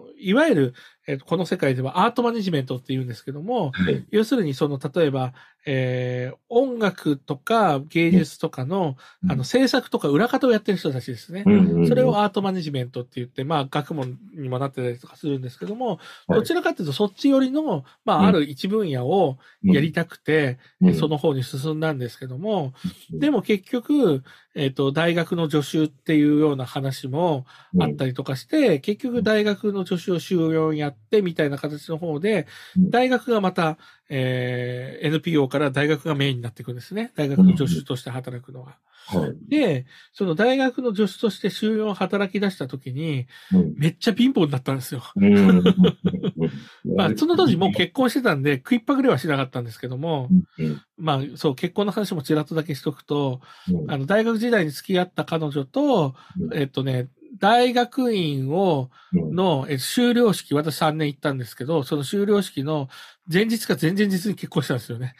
ーいわゆる、えっとこの世界ではアートマネジメントって言うんですけども、はい。要するにその、例えば、えー音楽とか芸術とかの、うん。あの、制作とか裏方をやってる人たちですね。うんそれをアートマネジメントって言って、まあ、学問にもなってたりとかするんですけども、どちらかというと、そっち寄りの、まあ、ある一分野をやりたくて、うん。えその方に進んだんですけども、でも結局、えっ、と、大学の助手っていうような話もあったりとかして、結局大学の助手を週4やってみたいな形の方で、うん。大学がまた、えー NPO から大学がメインになっていくんですね。大学の助手として働くのは。はい。で、その大学の助手として週4働き出した時に、うん。めっちゃピンポンだったんですよ。うん。まあ、その当時もう結婚してたんで、食いっぱぐれはしなかったんですけども、うん。まあ、そう、結婚の話もちらっとだけしとくと、うん。あの、大学時代に付き合った彼女と、うん。えっとね、大学院を、うんの、え修了式、私3年行ったんですけど、その修了式の前日か前々日に結婚したんですよね。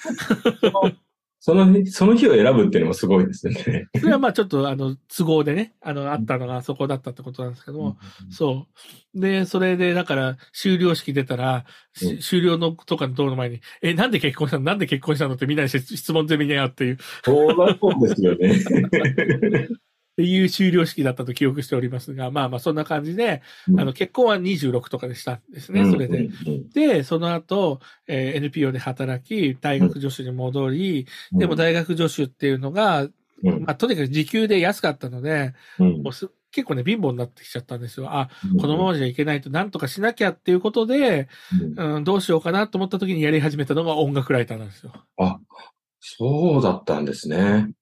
その日、その日を選ぶっていうのもすごいですよね。それはまあちょっと、あの、都合でね、あの、あったのがそこだったってことなんですけども、そう。で、それで、だから、修了式出たら、しうん修了のとかの道の前に、え、なんで結婚したの？なんで結婚したの？ってみんなに質質問攻めにあうっていう、っそうだそうですよね。ていう修了式だったと記憶しておりますが、まあまあそんな感じで、あの、結婚は26とかでしたんですね、それで。うん。で、その後、えー NPO で働き、大学助手に戻り、うんでも、大学助手っていうのが、うんまあ、とにかく時給で安かったので、うんもうす結構ね、貧乏になってきちゃったんですよ。あ、このままじゃいけないと、なんとかしなきゃっていうことで、うんうん、どうしようかなと思った時にやり始めたのが音楽ライターなんですよ。あ、そうだったんですね。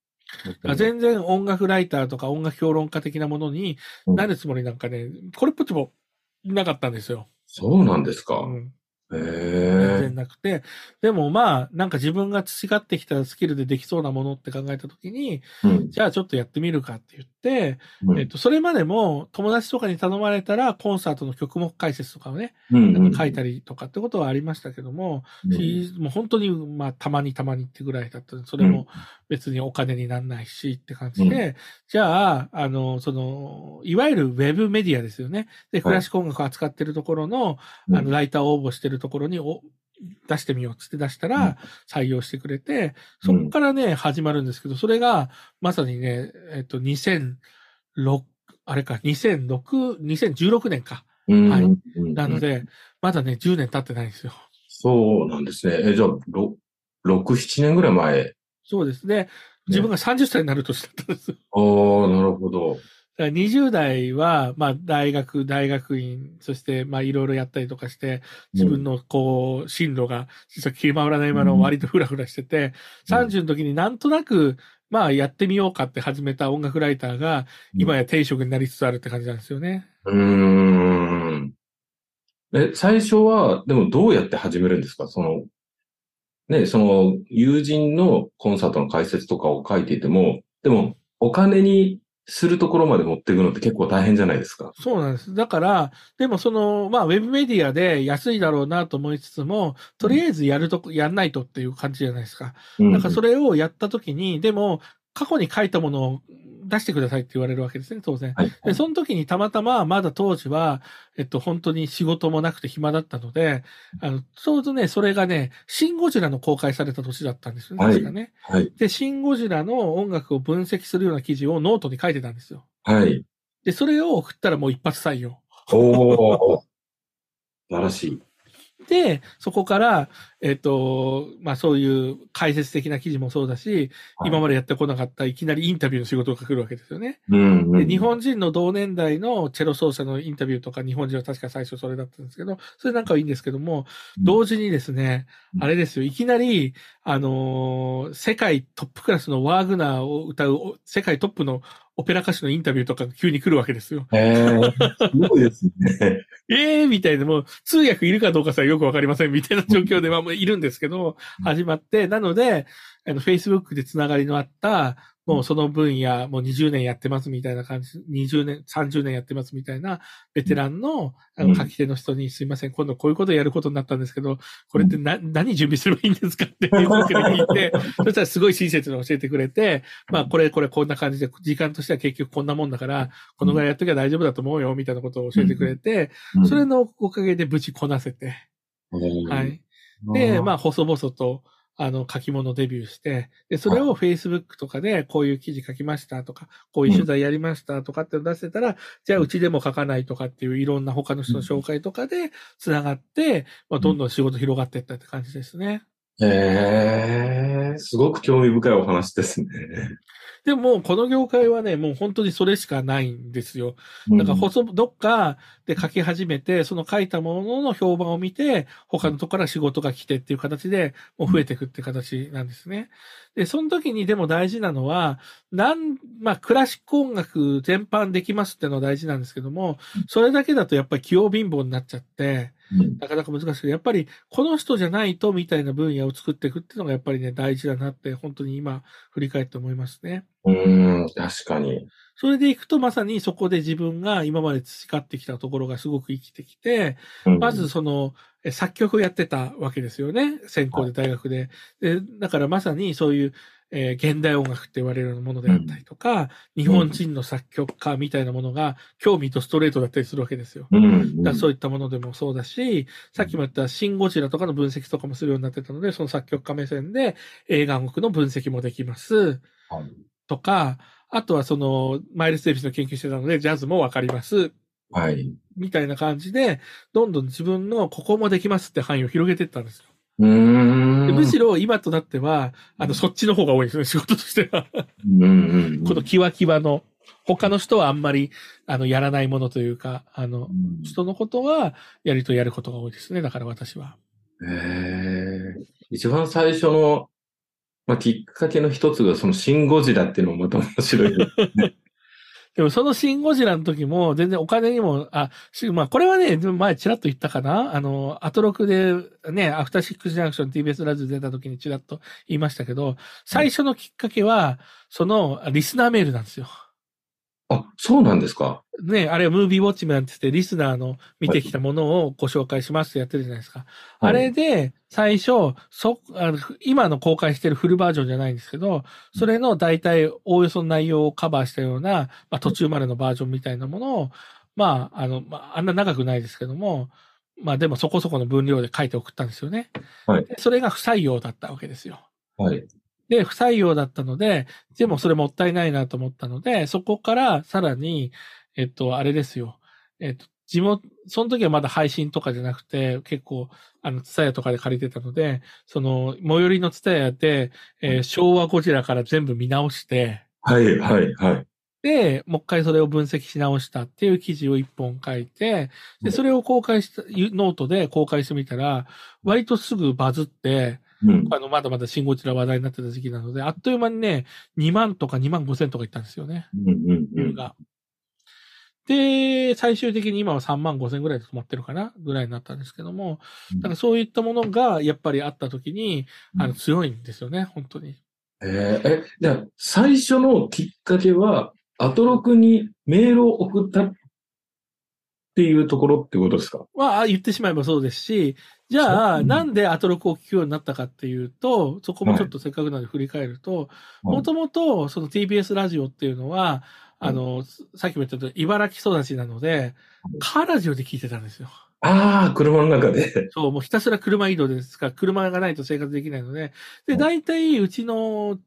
全然音楽ライターとか音楽評論家的なものになるつもりなんかね、これっぽっちもなかったんですよ。そうなんですか？うんへ全え。然なくて。でもまあ、なんか自分が培ってきたスキルでできそうなものって考えたときに、うんじゃあちょっとやってみるかって言って、うん。えっと、それまでも友達とかに頼まれたらコンサートの曲目解説とかをね、うんうん書いたりとかってことはありましたけども、うん。しもう本当に、まあ、たまにたまにってぐらいだったのでそれも別にお金にならないしって感じで、じゃあ、あの、その、いわゆるウェブメディアですよね。で、クラシック音楽を扱ってるところの、うん。あの、ライターを応募してるところにお出してみようっつって出したうんら、採用してくれて、そこからね、始まるんですけど、それが、まさにね、えっと、2006、あれか、2006、2016年か。うんはいうんなので、まだね、10年経ってないんですよ。そうなんですね。え、じゃあ、ろ6、7年ぐらい前。そうですね。自分が30歳になる年だったんです。だかああ、なるほど。ら20代は、まあ、大学、大学院、そして、まあ、いろいろやったりとかして、自分の、こう、進路が、実は決まらないまま割とフラフラしてて、うん。30の時になんとなく、まあ、やってみようかって始めた音楽ライターが、今や定職になりつつあるって感じなんですよね。うーん。え、最初は、でもどうやって始めるんですか？その、ね、その、友人のコンサートの解説とかを書いていても、でも、お金にするところまで持っていくのって結構大変じゃないですか。そうなんです。だから、でもその、まあ、ウェブメディアで安いだろうなと思いつつも、とりあえずやるとこ、やんないとっていう感じじゃないですか。うんだからそれをやったときに、でも、過去に書いたものを出してくださいって言われるわけですね、当然。はい。で、その時にたまたま、まだ当時は、えっと、本当に仕事もなくて暇だったので、あの、ちょうどね、それがね、シン・ゴジラの公開された年だったんですよね、はい確かね。はい。で、シン・ゴジラの音楽を分析するような記事をノートに書いてたんですよ。はい。で、それを送ったらもう一発採用。おー。素晴らしい。で、そこから、えっ、と、まあそういう解説的な記事もそうだし、はい今までやってこなかったいきなりインタビューの仕事が来るわけですよね。うん、うん。で日本人の同年代のチェロ奏者のインタビューとか、日本人は確か最初それだったんですけど、それなんかはいいんですけども、うん同時にですね、うんあれですよ、いきなり、あのー世界トップクラスのワーグナーを歌うお世界トップのオペラ歌手のインタビューとかが急に来るわけですよ。へーすごいですね。え えー、みたいな、もう通訳いるかどうかさえよくわかりませんみたいな状況で、まあもういるんですけど、うん始まって、なので、あの、Facebook でつながりのあった、もうその分野、もう20年やってますみたいな感じ、20年、30年やってますみたいな、ベテランの、あの、うん。書き手の人に、すいません、今度こういうことやることになったんですけど、これってな、何準備すればいいんですかって Facebook で聞いて、そしたらすごい親切に教えてくれて、まあ、これ、これ、こんな感じで、時間としては結局こんなもんだから、このぐらいやっときゃ大丈夫だと思うよ、みたいなことを教えてくれて、それのおかげで無事こなせて、うん、は。い。で、まあ、細々と、あの、書き物デビューして、で、それを Facebook とかで、こういう記事書きましたとか、こういう取材やりましたとかって出せたら、じゃあ、うちでも書かないとかっていういろんな他の人の紹介とかで、つながって、まあ、どんどん仕事広がっていったって感じですね。へえ、すごく興味深いお話ですね。でも、この業界はね、もう本当にそれしかないんですよ。だから、細、どっかで書き始めて、その書いたものの評判を見て、他のとこから仕事が来てっていう形で、もう増えていくって形なんですね。で、その時にでも大事なのは、なん、まあ、クラシック音楽全般できますっていうのは大事なんですけども、それだけだとやっぱり器用貧乏になっちゃって、うんなかなか難しくて、やっぱりこの人じゃないとみたいな分野を作っていくっていうのがやっぱりね、大事だなって、本当に今振り返って思いますね。うん、確かに。それでいくとまさにそこで自分が今まで培ってきたところがすごく生きてきて、うんまず、その、え作曲をやってたわけですよね。専攻で大学で。でだからまさにそういう、えー現代音楽って言われるようなものであったりとか、日本人の作曲家みたいなものが興味とストレートだったりするわけですよ。うん、だそういったものでもそうだし、さっきも言ったシン・ゴジラとかの分析とかもするようになってたので、その作曲家目線で映画音楽の分析もできます。はいとか、あとはその、マイルス・デイビスの研究してたので、ジャズもわかります。はい。みたいな感じで、どんどん自分のここもできますって範囲を広げていったんですよ。むしろ今となっては、あの、そっちの方が多いですね、仕事としては。うんうんうん、このキワキワの、他の人はあんまり、あの、やらないものというか、あの、うん人のことは、やりとやることが多いですね、だから私は。へえ。一番最初のまあ、きっかけの一つがそのシン・ゴジラっていうのもまた面白い。でもそのシン・ゴジラの時も全然お金にも、あ、まあこれはね、前ちらっと言ったかな？あの、アトロクでね、アフターシックスジャンクション TBS ラジオ出た時にちらっと言いましたけど、最初のきっかけは、そのリスナーメールなんですよ。あ、そうなんですか。ね、あれはムービーウォッチメンって言って、リスナーの見てきたものをご紹介しますってやってるじゃないですか。はい、あれで、最初、そ、あの、今の公開してるフルバージョンじゃないんですけど、それの大体、おおよその内容をカバーしたような、まあ途中までのバージョンみたいなものを、まあ、あの、まあ、あんな長くないですけども、まあでもそこそこの分量で書いて送ったんですよね。はい。それが不採用だったわけですよ。はい。で、不採用だったので、でもそれもったいないなと思ったので、そこからさらに、えっと、あれですよ。えっと、地元、その時はまだ配信とかじゃなくて、結構、あの、ツタヤとかで借りてたので、その、最寄りのツタヤで、えー、昭和ゴジラから全部見直して、はい、はい、はい。で、もう一回それを分析し直したっていう記事を一本書いて、で、それを公開した、ノートで公開してみたら、割とすぐバズって、うん、あの、まだまだシンゴジラ話題になってた時期なので、あっという間にね、2万とか2万5千とかいったんですよね。うんうんうん、が。で、最終的に今は3万5千ぐらいで止まってるかなぐらいになったんですけども、だからそういったものがやっぱりあった時に、あの、強いんですよね、本当に。えー、え、じゃあ、最初のきっかけは、アトロクにメールを送ったっていうところってことですか？まあ、言ってしまえばそうですし、じゃあ、なんでアトロクを聞くようになったかっていうと、そこもちょっとせっかくなので振り返ると、もともとその TBS ラジオっていうのは、あの、さっきも言ったと茨城育ちなので、カーラジオで聞いてたんですよ。ああ、車の中で。そう、もうひたすら車移動ですから、車がないと生活できないので、で、大体うちの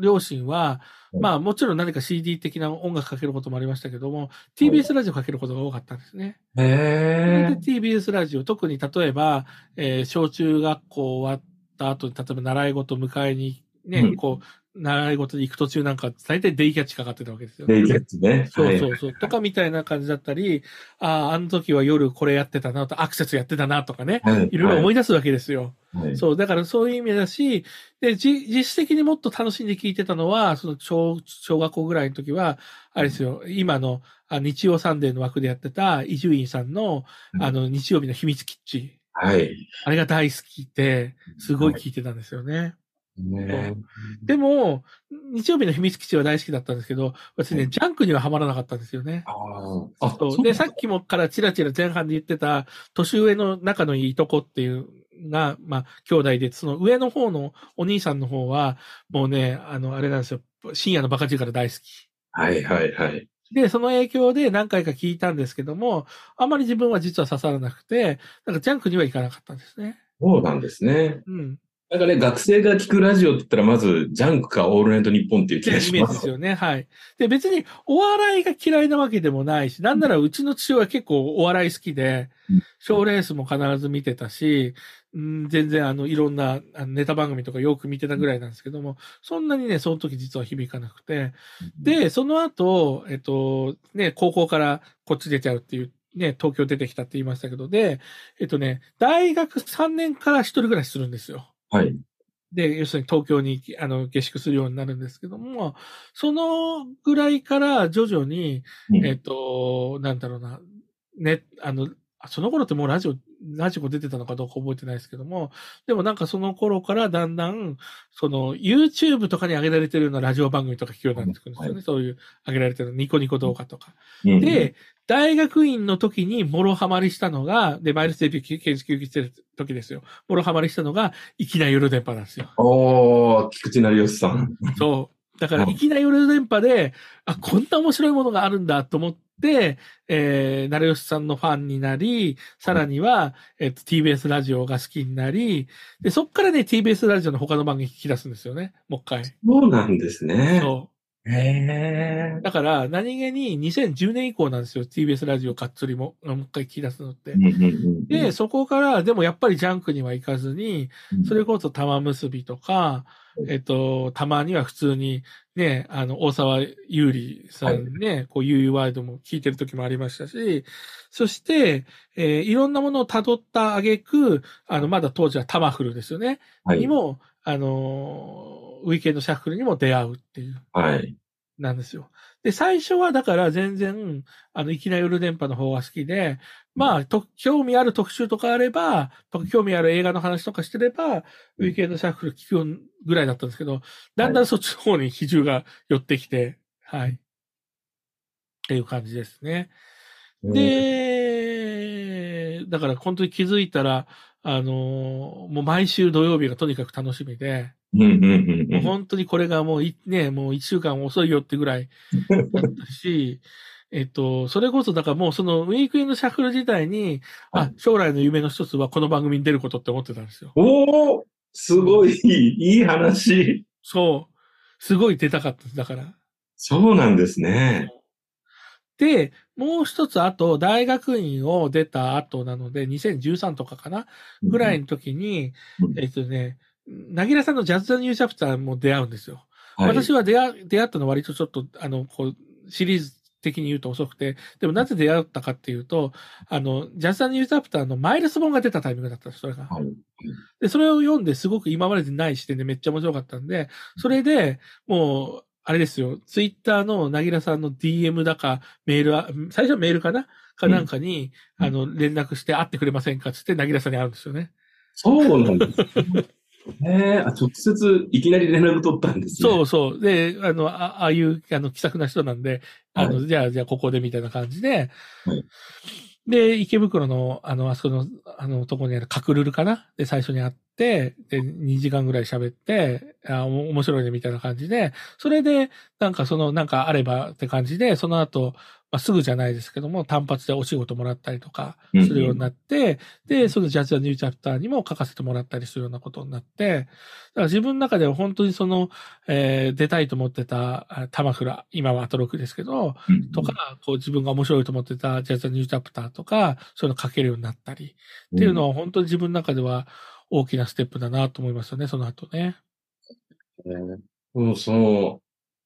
両親は、まあもちろん何か CD 的な音楽かけることもありましたけども、TBS ラジオかけることが多かったんですね。へで TBS ラジオ、特に例えば、えー、小中学校終わった後に、例えば習い事迎えにね、うん、こう、習い事に行く途中なんか、大体デイキャッチかかってたわけですよね。デイキャッチね。そうそうそう。はい、とかみたいな感じだったり、ああ、あの時は夜これやってたなと、アクセスやってたなとかね、はい、いろいろ思い出すわけですよ。はい、そう、だからそういう意味だし、で、実質的にもっと楽しんで聞いてたのは、その小、小学校ぐらいの時は、あれですよ、今のあ日曜サンデーの枠でやってた伊集院さんの、あの、日曜日の秘密基地。はい。あれが大好きで、すごい聞いてたんですよね。ね、でも、日曜日の秘密基地は大好きだったんですけど、私ね、ジャンクにはハマらなかったんですよね。あそうで、さっきもからチラチラ前半で言ってた、年上の仲のいいとこっていうが、まあ、兄弟で、その上の方のお兄さんの方は、もうね、あの、あれなんですよ、深夜のバカ力大好き。はいはいはい。で、その影響で何回か聞いたんですけども、あまり自分は実は刺さらなくて、なんかジャンクには行かなかったんですね。そうなんですね。うん。なんかね、学生が聞くラジオって言ったら、まず、ジャンクかオールナイトニッポンっていう気がします。イメージですよね。はい。で、別にお笑いが嫌いなわけでもないし、なんならうちの父親結構お笑い好きで、賞、うん、レースも必ず見てたし、うん、全然あの、いろんなネタ番組とかよく見てたぐらいなんですけども、そんなにね、その時実は響かなくて。で、その後、えっと、ね、高校からこっち出ちゃうっていうね、東京出てきたって言いましたけど、で、えっとね、大学3年から一人暮らしするんですよ。はい。で、要するに東京にあの下宿するようになるんですけども、そのぐらいから徐々に、うん、えっ、と、なんだろうな、ね、あの、その頃ってもうラジオ、ラジオ出てたのかどうか覚えてないですけども、でもなんかその頃からだんだん、その YouTube とかに上げられてるようなラジオ番組とか聞くようになってくるんですよね。はい、そういう上げられてるニコニコ動画とか。うん、で、大学院の時にもろハマりしたのが、で、マイルスデビュー研究してる時ですよ。もろハマりしたのが、いきなり夜電波なんですよ。おー、菊池成吉さん。そう。だから、いきなり夜電波で、あ、こんな面白いものがあるんだと思って、えー、成吉さんのファンになり、さらには、えっ、と、TBS ラジオが好きになり、で、そっからね、TBS ラジオの他の番組聞き出すんですよね。もう一回。そうなんですね。そう。へだから、何気に2010年以降なんですよ。TBS ラジオかっつりも、もう一回聞き出すのって。で、そこから、でもやっぱりジャンクには行かずに、それこそ玉結びとか、えっと、たまには普通に、ね、あの、大沢優里さんね、はい、こう、UU ワイドも聞いてる時もありましたし、そして、えー、いろんなものを辿った挙句、あの、まだ当時はタマフルですよね。はい、にも、あの、ウィーケンドシャッフルにも出会うっていう。はい。なんですよ。で、最初はだから全然、あの、いきなり夜電波の方が好きで、まあ、と、興味ある特集とかあれば、と興味ある映画の話とかしてれば、ウィーケンドシャッフル聞くぐらいだったんですけど、だんだんそっちの方に比重が寄ってきて、はい。っていう感じですね。で、だから本当に気づいたら、あのもう毎週土曜日がとにかく楽しみで、もう本当にこれがもうい、ね、もう一週間遅いよってぐらいだったし、えっと、それこそ、だからもうそのウィークエンドシャッフル自体に、はいあ、将来の夢の一つはこの番組に出ることって思ってたんですよ。おおすごい、いい話。そう。すごい出たかったですだから。そうなんですね。で、もう一つあと、大学院を出た後なので、2013とかかな？ぐらいの時に、うんえっとね、なぎらさんのジャズ・ザ・ニューチャプターも出会うんですよ。はい、私は出会出会ったのは割とちょっと、あの、こう、シリーズ的に言うと遅くて、でもなぜ出会ったかっていうと、あの、ジャズ・ザ・ニューチャプターのマイルス本が出たタイミングだったんです、それが。はい。で、それを読んですごく今までにない視点でめっちゃ面白かったんで、それでもう、あれですよ、ツイッターのなぎらさんの DM だか、メールは、最初はメールかな？かなんかに、うん。あの、連絡して会ってくれませんか？つってなぎらさんに会うんですよね。そうなんですえあ、直接いきなり連絡取ったんですね。そうそう。で、あの、あああいう、あの、気さくな人なんで、あの、じゃあ、じゃあ、ここでみたいな感じで、はい。で、池袋の、あの、あそこの、あの、とこにあるカクルルかな？で、最初に会って、で、2時間ぐらい喋って、あ、お面白いね、みたいな感じで、それで、なんかその、なんかあればって感じで、その後、まあ、すぐじゃないですけども、単発でお仕事もらったりとかするようになって、で、そのジャズ・ザ・ニューチャプターにも書かせてもらったりするようなことになって、だから自分の中では本当にその、えー出たいと思ってた、あ玉倉、今はアトロクですけど、うんとか、こう自分が面白いと思ってたジャズ・ザ・ニューチャプターとか、そういうの書けるようになったり、っていうのは本当に自分の中では大きなステップだなと思いますよね、その後ね。えーもうその、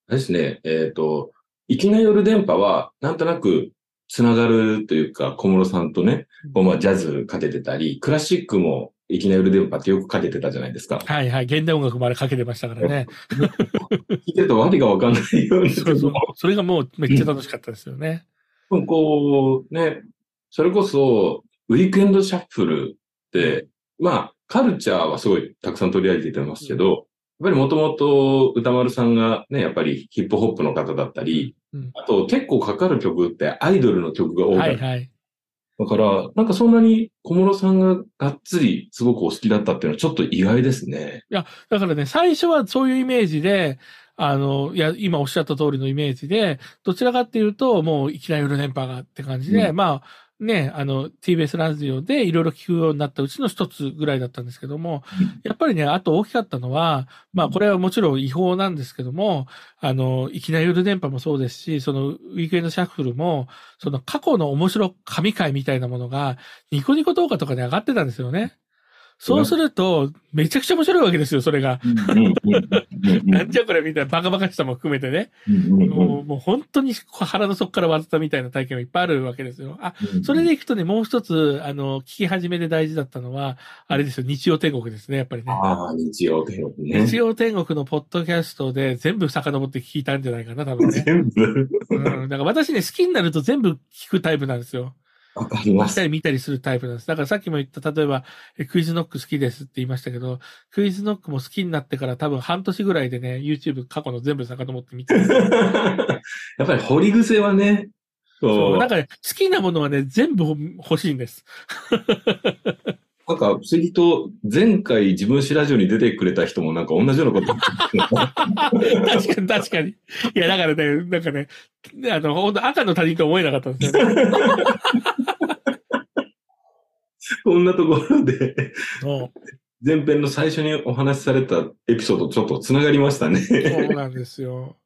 あれですね、えっ、と、いきなり夜電波は、なんとなく、つながるというか、小室さんとね、こうまあジャズかけてたり、クラシックもいきなり夜電波ってよくかけてたじゃないですか。はいはい、現代音楽もあれかけてましたからね。聞いてるとわけがわかんないように。そうそう。それがもうめっちゃ楽しかったですよね。こう、ね、それこそ、ウィークエンドシャッフルって、まあ、カルチャーはすごいたくさん取り上げてますけど、やっぱりもともと歌丸さんがね、やっぱりヒップホップの方だったり、うん。あと結構かかる曲ってアイドルの曲が多かった。はいはい。だから、なんかそんなに小室さんががっつりすごくお好きだったっていうのはちょっと意外ですね。だからね、最初はそういうイメージで、あの、いや、今おっしゃった通りのイメージで、どちらかっていうと、もういきなり夜電波がって感じで、うまあ、ね、あの、TBS ラジオでいろいろ聞くようになったうちの一つぐらいだったんですけども、やっぱりね、あと大きかったのは、まあ、これはもちろん違法なんですけども、あの、いきなり夜電波もそうですし、その、ウィークエンドシャッフルも、その過去の面白神回みたいなものが、ニコニコ動画とかで上がってたんですよね。そうすると、めちゃくちゃ面白いわけですよ、それが。なんじゃこれみたいなバカバカしさも含めてね。もうもう本当に腹の底から割ったみたいな体験がいっぱいあるわけですよ。あ、それでいくとね、もう一つ、あの、聞き始めで大事だったのは、あれですよ、日曜天国ですね、やっぱりね。ああ、日曜天国ね。日曜天国のポッドキャストで全部遡って聞いたんじゃないかな、多分ね。全部？うん。だから私ね、好きになると全部聞くタイプなんですよ。わかります。見たり見たりするタイプなんです。だからさっきも言った、例えば、えクイズノック好きですって言いましたけど、クイズノックも好きになってから多分半年ぐらいでね、YouTube 過去の全部遡って見てる。やっぱり掘り癖はね、そう。なんかね、好きなものはね、全部欲しいんです。なんか不思議と前回自分史ラジオに出てくれた人もなんか同じようなこと確かに確かに。いや、だからね、なんかね、あの、本当赤の他人と思えなかったんですよね。こんなところで。前編の最初にお話しされたエピソードとちょっと繋がりましたね。そうなんですよ。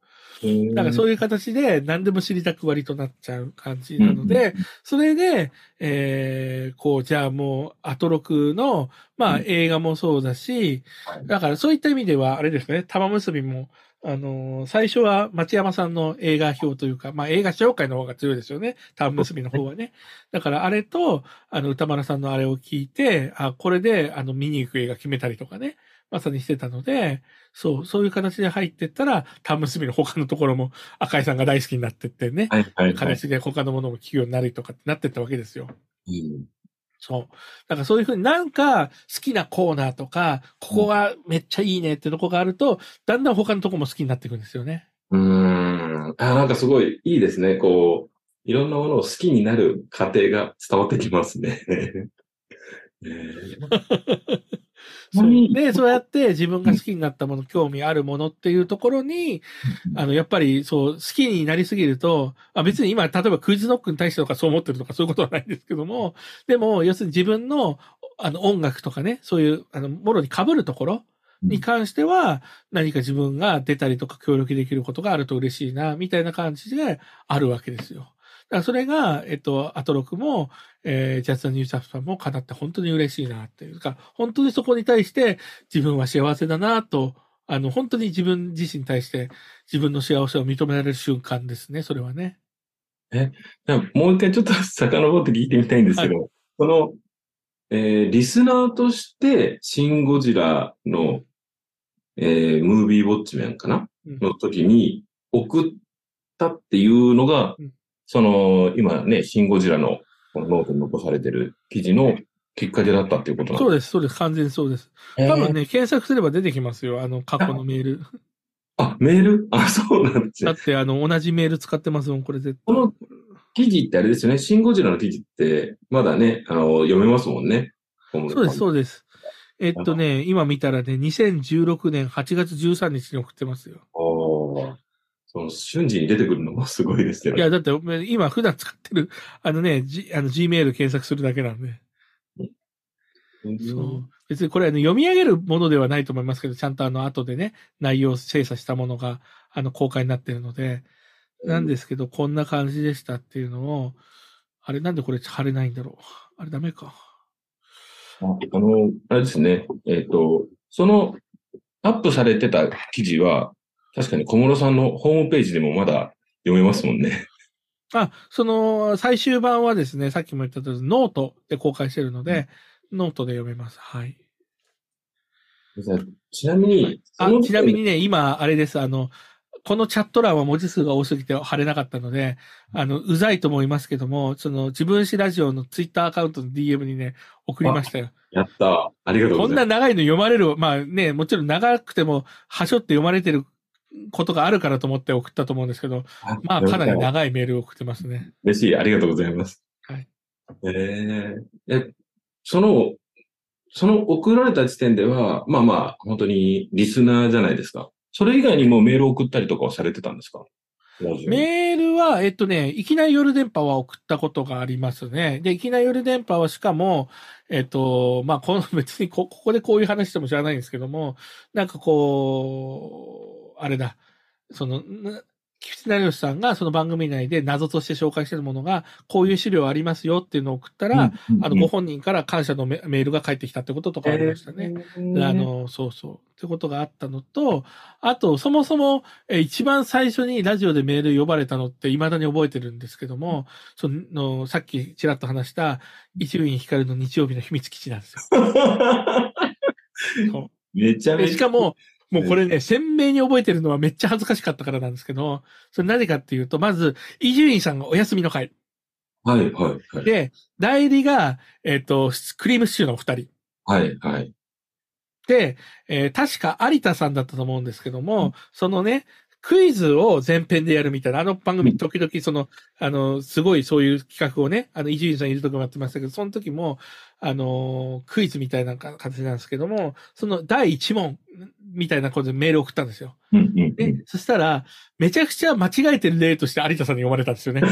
だからそういう形で何でも知りたく割となっちゃう感じなので、それで、えー、こう、じゃあもう、アトロクの、まあうん。映画もそうだし、はい。だからそういった意味では、あれですね、玉結びも、あのー最初は町山さんの映画表というか、まあ映画紹介の方が強いですよね。玉結びの方はね。だからあれと、あの、歌丸さんのあれを聞いて、あ、これで、あの、見に行く映画決めたりとかね。まさにしてたので、そう、そういう形で入ってったら、タンムスビの他のところも赤井さんが大好きになってってね、はいはい、はい。形で他のものも聞くようになるとかってなってったわけですよ。うんそう。だからそういうふうになんか好きなコーナーとか、ここがめっちゃいいねってとこがあると、だんだん他のとこも好きになっていくんですよね。うーん。あ、なんかすごいいいですね。こう、いろんなものを好きになる過程が伝わってきますね。で、そうやって自分が好きになったもの、興味あるものっていうところに、あの、やっぱりそう、好きになりすぎると、あ別に今、例えばクイズノックに対してとかそう思ってるとかそういうことはないんですけども、でも、要するに自分の、あの、音楽とかね、そういう、あの、もろに被るところに関しては、何か自分が出たりとか協力できることがあると嬉しいな、みたいな感じであるわけですよ。らそれが、えっと、アトロクも、えー、ジャズ・ニュー・ジャスさんも叶って本当に嬉しいなっていう。か、本当にそこに対して自分は幸せだなと、あの、本当に自分自身に対して自分の幸せを認められる瞬間ですね、それはね。じゃあもう一回ちょっと 遡って聞いてみたいんですけど、その、えーリスナーとして、シン・ゴジラの、えームービーウォッチメンかな？うん。の時に送ったっていうのが、うんその、今ね、シン・ゴジラのこのノートに残されてる記事のきっかけだったっていうことなんでそうです、そうです。完全にそうです。すか多分ね、検索すれば出てきますよ。あの、過去のメール。あ、メール？あ、そうなんですね。だって、あの、同じメール使ってますもん、これ絶対。この記事ってあれですよね。シン・ゴジラの記事って、まだね、あの、読めますもんね。そうです、そうです。えっとね、今見たらね、2016年8月13日に送ってますよ。その瞬時に出てくるのもすごいですよね。いや、だって、今普段使ってる、あのね、G、あの Gmail 検索するだけなんで。うんそう。別にこれあの読み上げるものではないと思いますけど、ちゃんとあの後でね、内容を精査したものが、あの、公開になっているので、なんですけど、こんな感じでしたっていうのを、あれ、なんでこれ貼れないんだろう。あれダメか。あの、あれですね。えっ、と、そのアップされてた記事は、確かに小室さんのホームページでもまだ読めますもんね。あ、その、最終版はですね、さっきも言った通り、ノートで公開してるので、ノートで読めます。はい。ちなみに、あちなみにね、今、あれです。あの、このチャット欄は文字数が多すぎて貼れなかったので、あの、うざいと思いますけども、その、自分史ラジオのツイッターアカウントの DM にね、送りましたよ。やった。ありがとうこんございます。な長いの読まれる、まあね、もちろん長くても、はしょって読まれてることがあるからと思って送ったと思うんですけど、まあ、かなり長いメールを送ってますね。嬉しい。ありがとうございます。はい。えーえ、その、その送られた時点では、まあまあ、本当にリスナーじゃないですか。それ以外にもメールを送ったりとかはされてたんですか？メールは、えっとね、いきなり夜電波は送ったことがありますね。で、いきなり夜電波はしかも、えっと、まあ、この別にこ、ここでこういう話しても知らないんですけども、なんかこう、あれだ、その、な菊池成吉さんがその番組内で謎として紹介しているものが、こういう資料ありますよっていうのを送ったら、あの、ご本人から感謝のメメールが返ってきたってこととかありましたね。あの、そうそう。ってことがあったのと、あと、そもそも、えー一番最初にラジオでメール呼ばれたのって未だに覚えてるんですけども、その、さっきちらっと話した、伊集院光の日曜日の秘密基地なんですよ。めちゃめちゃ。しかも、もうこれね、鮮明に覚えてるのはめっちゃ恥ずかしかったからなんですけど、それ何かっていうと、まず、伊集院さんがお休みの会。はい、はい、はい。で、代理が、えっ、と、クリームシチューのお二人。はい、はい。で、えー確か有田さんだったと思うんですけども、そのね、クイズを前編でやるみたいな、あの番組時々その、あの、すごいそういう企画をね、あの、伊集院さんいるとこもやってましたけど、その時も、あのークイズみたいな形なんですけども、その第一問みたいなことでメールを送ったんですよ。でん。、そしたら、めちゃくちゃ間違えてる例として有田さんに読まれたんですよね。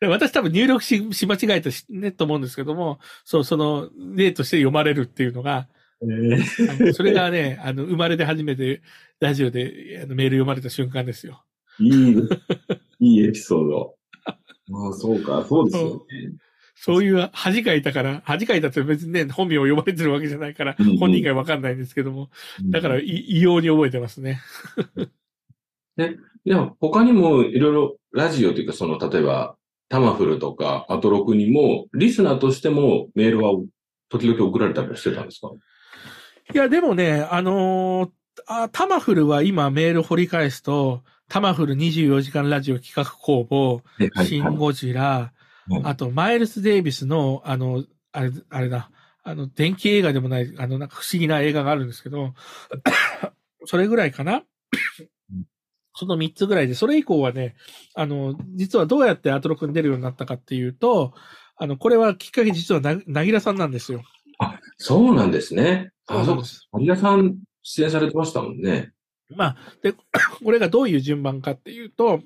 で私多分入力しし間違えたしねと思うんですけども、そう、その例として読まれるっていうのが、えー。それがね、あの、生まれて初めてラジオであのメール読まれた瞬間ですよ。いい、いいエピソード。ああ、そうか、そうですよね。そう。いう恥かいたから、恥かいたって別にね、本名を呼ばれてるわけじゃないから本人がわかんないんですけども、だからい異様に覚えてますね。いや、他にもいろいろラジオというか、その、例えば、タマフルとか、アトロクにも、リスナーとしてもメールは時々送られたりしてたんですか？いや、でもね、あのーあ、タマフルは今メール掘り返すと、タマフル24時間ラジオ企画公募、はいはいシン・ゴジラ、はい。あと、マイルス・デイビスの、あの、あれ、あれだ、あの、電気映画でもない、あの、なんか不思議な映画があるんですけど、それぐらいかな？その3つぐらいで、それ以降はね、あの、実はどうやってアトロクに出るようになったかっていうと、あの、これはきっかけ実はな、なぎらさんなんですよ。そうなんですね。あ、そうです。有田さん出演されてましたもんね。まあ、で、これがどういう順番かっていうと、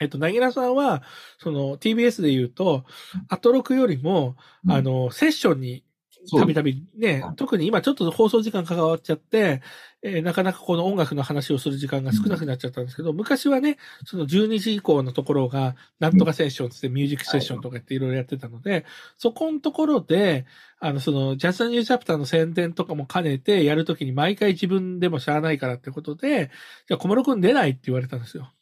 えっと、なぎらさんは、その TBS で言うと、アトロクよりも、うんあの、セッションにたびたびねはい、特に今ちょっと放送時間関わっちゃって、えーなかなかこの音楽の話をする時間が少なくなっちゃったんですけど、昔はね、その12時以降のところが、なんとかセッションつってミュージックセッションとかっていろいろやってたので、そこのところで、あの、その、ジャズニューチャプターの宣伝とかも兼ねてやるときに毎回自分でもしゃあないからってことで、じゃあ小室くん出ないって言われたんですよ。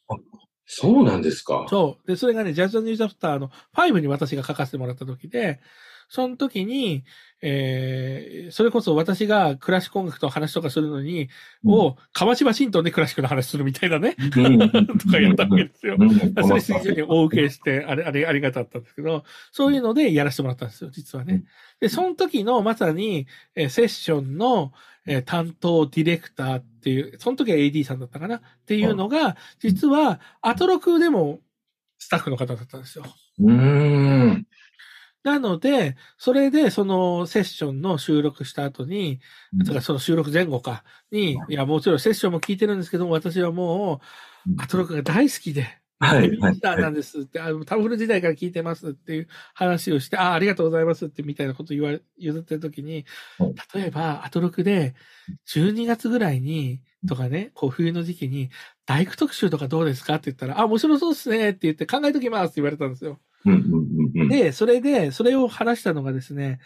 そうなんですか。そう。で、それがね、ジャズニューチャプターの5に私が書かせてもらった時で、その時に、えー、それこそ私がクラシック音楽と話とかするのに、を、川島新とでクラシックの話するみたいなね、うん、とかやったわけですよ。うん。それ非常に大受けして、あれ、あれ、ありがたかったんですけど、そういうのでやらせてもらったんですよ、実はね。で、その時のまさに、えーセッションの、えー担当ディレクターっていう、その時は AD さんだったかな？っていうのが、実は、アトロクでもスタッフの方だったんですよ。うーん。なので、それでそのセッションの収録した後に、だからその収録前後かに、いや、もちろんセッションも聞いてるんですけども、私はもう、アトロクが大好きで、はい。はいヘビースターなんですって、あの、タブフル時代から聞いてますっていう話をして、ああ、ありがとうございますってみたいなこと言われ、譲ってる時にはい、例えば、アトロクで、12月ぐらいに、とかね、こう冬の時期に、大工特集とかどうですかって言ったら、あ、面白そうですねって言って考えときますって言われたんですよ。うんうんうんうん。で、それで、それを話したのがですね、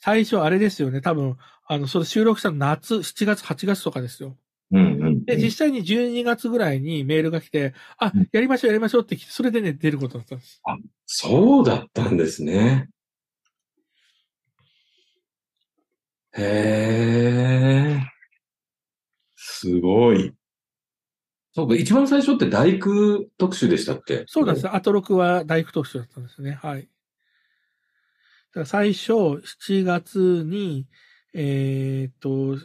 最初あれですよね、多分、あの、それ収録したの夏、7月、8月とかですよ。うんうんうんで、実際に12月ぐらいにメールが来て、あうん、やりましょう、やりましょうって来て、それでね、出ることだったんです。そうだったんですね。へえ。すごい。そうか、一番最初って大工特集でしたっけ？そうなんです。アトロクは大工特集だったんですね。はい。だから最初、7月に、えーっと、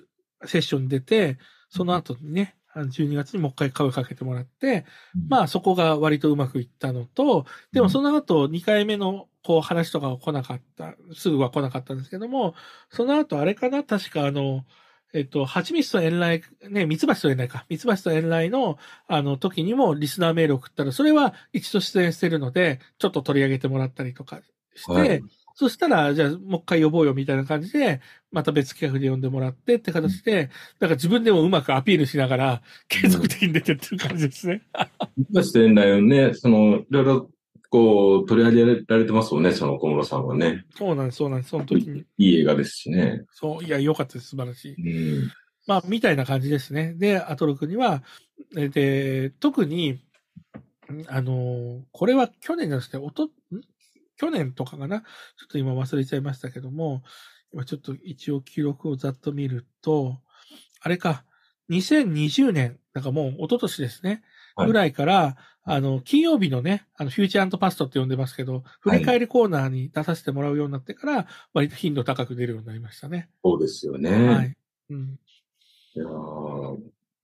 セッションに出て、その後にね、あの12月にもう一回声かけてもらって、まあそこが割とうまくいったのと、でもその後2回目のこう話とかは来なかった、すぐは来なかったんですけども、その後あれかな？確かあの、えっと、蜂蜜と遠来、ね、蜜蜂と遠来か。蜜蜂と遠来の、あの、時にもリスナーメールを送ったら、それは一度出演してるので、ちょっと取り上げてもらったりとかして、はいそしたら、じゃあ、もう一回呼ぼうよみたいな感じで、また別企画で呼んでもらってって形で、だから自分でもうまくアピールしながら、継続的に出てってる感じですね。今視点だよね、その、いろいろ、こう、取り上げられてますもんね、その小室さんはね。そうなんです、そうなんです。その時に。いい映画ですしね。そう、いや、良かったです。素晴らしい。うん。まあ、みたいな感じですね。で、アトロクには、えで、特に、んあの、これは去年なんですね、おと、ん？去年とかかな？ちょっと今忘れちゃいましたけども、今ちょっと一応記録をざっと見ると、あれか、2020年、なんかもう一昨年ですね、はいぐらいから、あの、金曜日のね、あの、フューチャーパストって呼んでますけど、振り返りコーナーに出させてもらうようになってから、割と頻度高く出るようになりましたね。そうですよね。はい。うん。いやー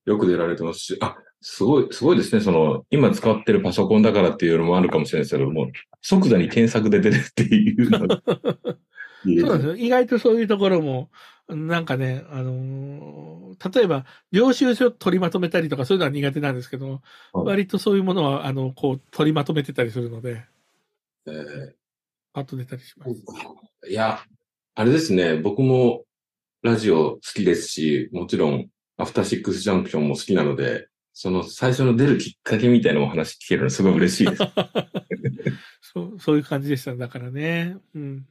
よく出られてますし、あ、すごい、すごいですね。その、今使ってるパソコンだからっていうのもあるかもしれないですけども、即座に検索で出てるっていう そうなんですよ。意外とそういうところも、なんかね、あのー例えば、領収書取りまとめたりとかそういうのは苦手なんですけど、はい割とそういうものは、あの、こう、取りまとめてたりするので、えーパッと出たりします。いや、あれですね。僕もラジオ好きですし、もちろん、アフターシックスジャンクションも好きなので、その最初の出るきっかけみたいなお話聞けるのすごい嬉しいです。そう、そういう感じでした。だからね。うん。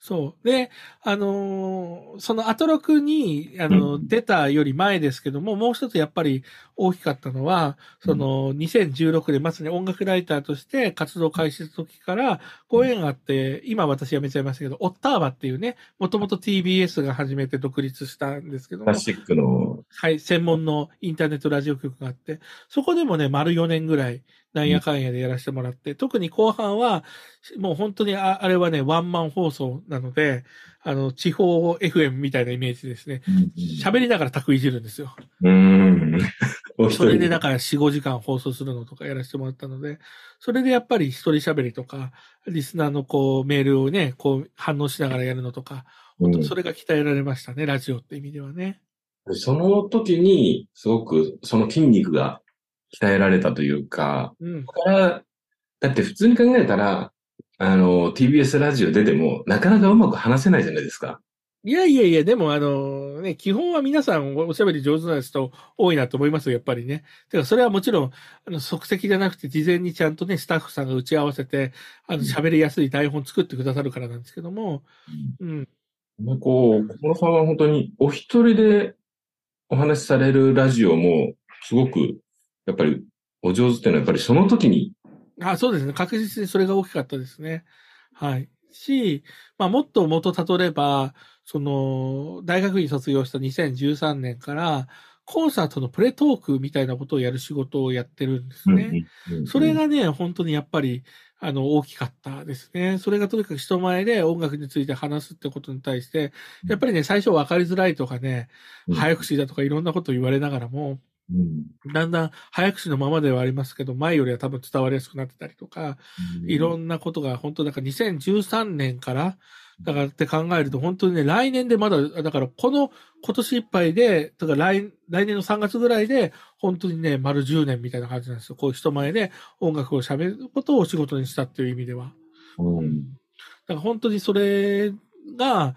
うんそう。で、あのーそのアトロクに、あの、うん出たより前ですけども、もう一つやっぱり大きかったのは、その、2016年、まさに音楽ライターとして活動開始した時から、ご縁があって、今私辞めちゃいましたけど、オッターバっていうね、もともと TBS が初めて独立したんですけどもクラ、シックの、はい、専門のインターネットラジオ局があって、そこでもね、丸4年ぐらい、なんやかんやでやらせてもらって、特に後半は、もう本当にああれはね、ワンマン放送なので、あの、地方 FM みたいなイメージですね。喋りながら卓いじるんですよ。うん。それで人だから4、5時間放送するのとかやらせてもらったので、それでやっぱり一人喋りとか、リスナーのこうメールをね、こう反応しながらやるのとか、本当にそれが鍛えられましたね、ラジオって意味ではね。その時に、すごくその筋肉が鍛えられたというか、うん。だから、だって普通に考えたら、あの、TBS ラジオ出ても、なかなかうまく話せないじゃないですか。いやいやいや、でもあの、ね、基本は皆さんおおしゃべり上手な人多いなと思いますよ、やっぱりね。てか、それはもちろん、あの、即席じゃなくて、事前にちゃんとね、スタッフさんが打ち合わせて、あの、うん喋りやすい台本作ってくださるからなんですけども、うん。でこう、小室さんは本当にお一人でお話しされるラジオも、すごく、やっぱりお上手っていうのは、やっぱりその時に、あ、そうですね。確実にそれが大きかったですね。はい。し、まあ、もっと元たどれば、その、大学院卒業した2013年から、コンサートのプレトークみたいなことをやる仕事をやってるんですね。それ、がね、本当にやっぱり、あの、大きかったですね。それがとにかく人前で音楽について話すってことに対して、やっぱりね、最初分かりづらいとかね、うん早口だとかいろんなことを言われながらも、うんだんだん早口のままではありますけど、前よりは多分伝わりやすくなってたりとか、いろんなことが本当だから2013年から、だからって考えると本当にね、来年でまだ、だからこの今年いっぱいで、だから来来年の3月ぐらいで、本当にね、丸10年みたいな感じなんですよ。こういう人前で音楽を喋ることをお仕事にしたっていう意味では。うんだから本当にそれが、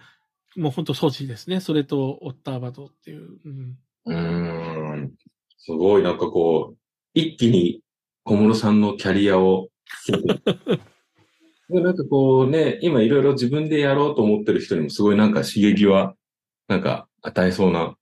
もう本当素地ですね。それとオッターバドっていう。うん、うーんすごい、なんかこう、一気に小室さんのキャリアを、でなんかこうね、今いろいろ自分でやろうと思ってる人にもすごいなんか刺激は、なんか与えそうな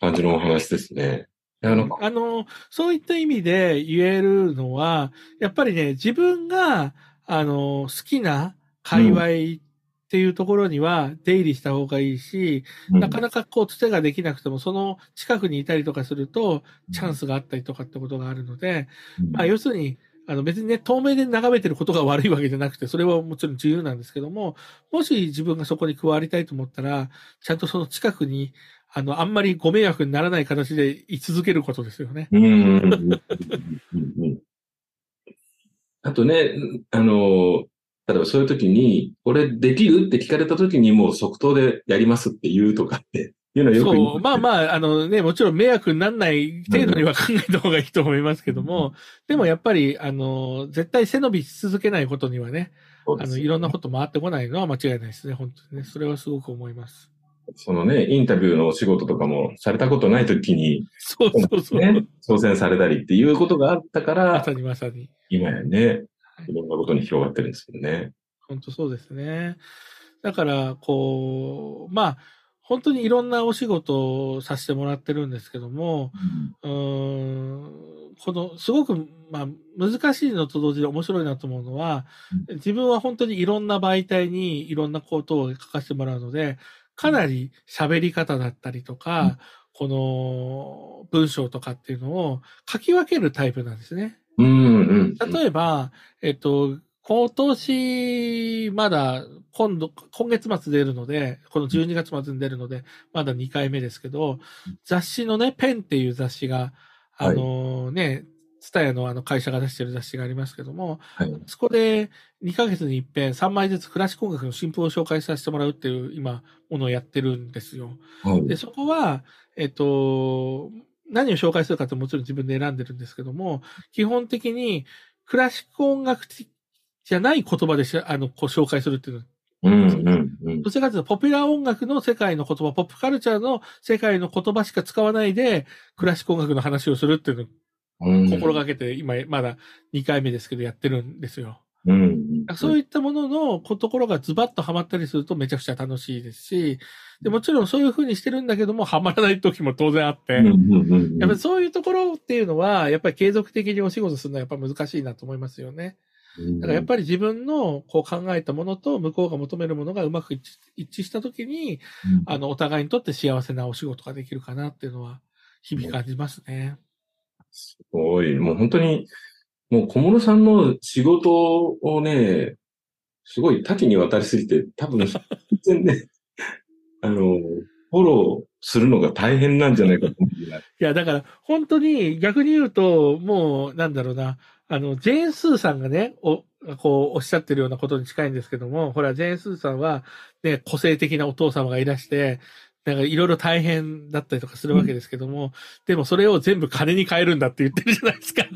感じのお話ですね。いやなんかあの、そういった意味で言えるのは、やっぱりね、自分が、あの、好きな界隈っていうところには出入りした方がいいし、なかなかこう、つてができなくても、その近くにいたりとかすると、チャンスがあったりとかってことがあるので、うん。まあ、要するに、あの別にね、透明で眺めてることが悪いわけじゃなくて、それはもちろん自由なんですけども、もし自分がそこに加わりたいと思ったら、ちゃんとその近くに、あの、あんまりご迷惑にならない形で居続けることですよね。あとね、あの、例えばそういう時に、これできるって聞かれた時にもう即答でやりますって言うとかっていうのはよく言そう、まあまあ、あのね、もちろん迷惑にならない程度には考えた方がいいと思いますけども、でもやっぱり、あの、絶対背伸びし続けないことにはね、あの、いろんなこと回ってこないのは間違いないですね、本当にね。それはすごく思います。そのね、インタビューのお仕事とかもされたことない時に、そうそうそう。ね、挑戦されたりっていうことがあったからまさ、にまさに。今やねは、いろんなことに広がってるんですよね。本当そうですね。だから、こう、まあ、本当にいろんなお仕事をさせてもらってるんですけども、うーん、この、すごく、まあ、難しいのと同時に面白いなと思うのは、自分は本当にいろんな媒体にいろんなことを書かせてもらうので、かなり喋り方だったりとか、この文章とかっていうのを書き分けるタイプなんですね。うんうん。例えば、えっと、今年、まだ、今度、今月末出るので、この12月末に出るので、まだ2回目ですけど、雑誌のね、ペンっていう雑誌が、あのね、ツタヤのあの会社が出してる雑誌がありますけども、はい。そこで2ヶ月に一遍3枚ずつクラシック音楽の新譜を紹介させてもらうっていう今、ものをやってるんですよ。はいで、そこは、えっと、何を紹介するかってもちろん自分で選んでるんですけども、基本的にクラシック音楽的じゃない言葉でしあの、こう紹介するっていうの。うんうんうん。どちらかというと、ポピュラー音楽の世界の言葉、ポップカルチャーの世界の言葉しか使わないで、クラシック音楽の話をするっていうのをうん心がけて、今、まだ2回目ですけど、やってるんですよ。うん。そういったもののところがズバッとハマったりするとめちゃくちゃ楽しいですし、でもちろんそういう風にしてるんだけども、ハマらない時も当然あって、やっぱりそういうところっていうのは、やっぱり継続的にお仕事するのはやっぱ難しいなと思いますよね。だからやっぱり自分のこう考えたものと向こうが求めるものがうまく一致したときに、あの、お互いにとって幸せなお仕事ができるかなっていうのは、日々感じますね。すごい。もう本当に、もう小室さんの仕事をね、すごい多岐にわたりすぎて、多分、全然ね、あの、フォローするのが大変なんじゃないかと思う い。や、だから、本当に逆に言うと、もう、なんだろうな、あの、ジェーン・スーさんがね、お、こう、おっしゃってるようなことに近いんですけども、ほら、ジェーン・スーさんは、ね、個性的なお父様がいらして、なんかいろいろ大変だったりとかするわけですけども、でもそれを全部金に変えるんだって言ってるじゃないですか。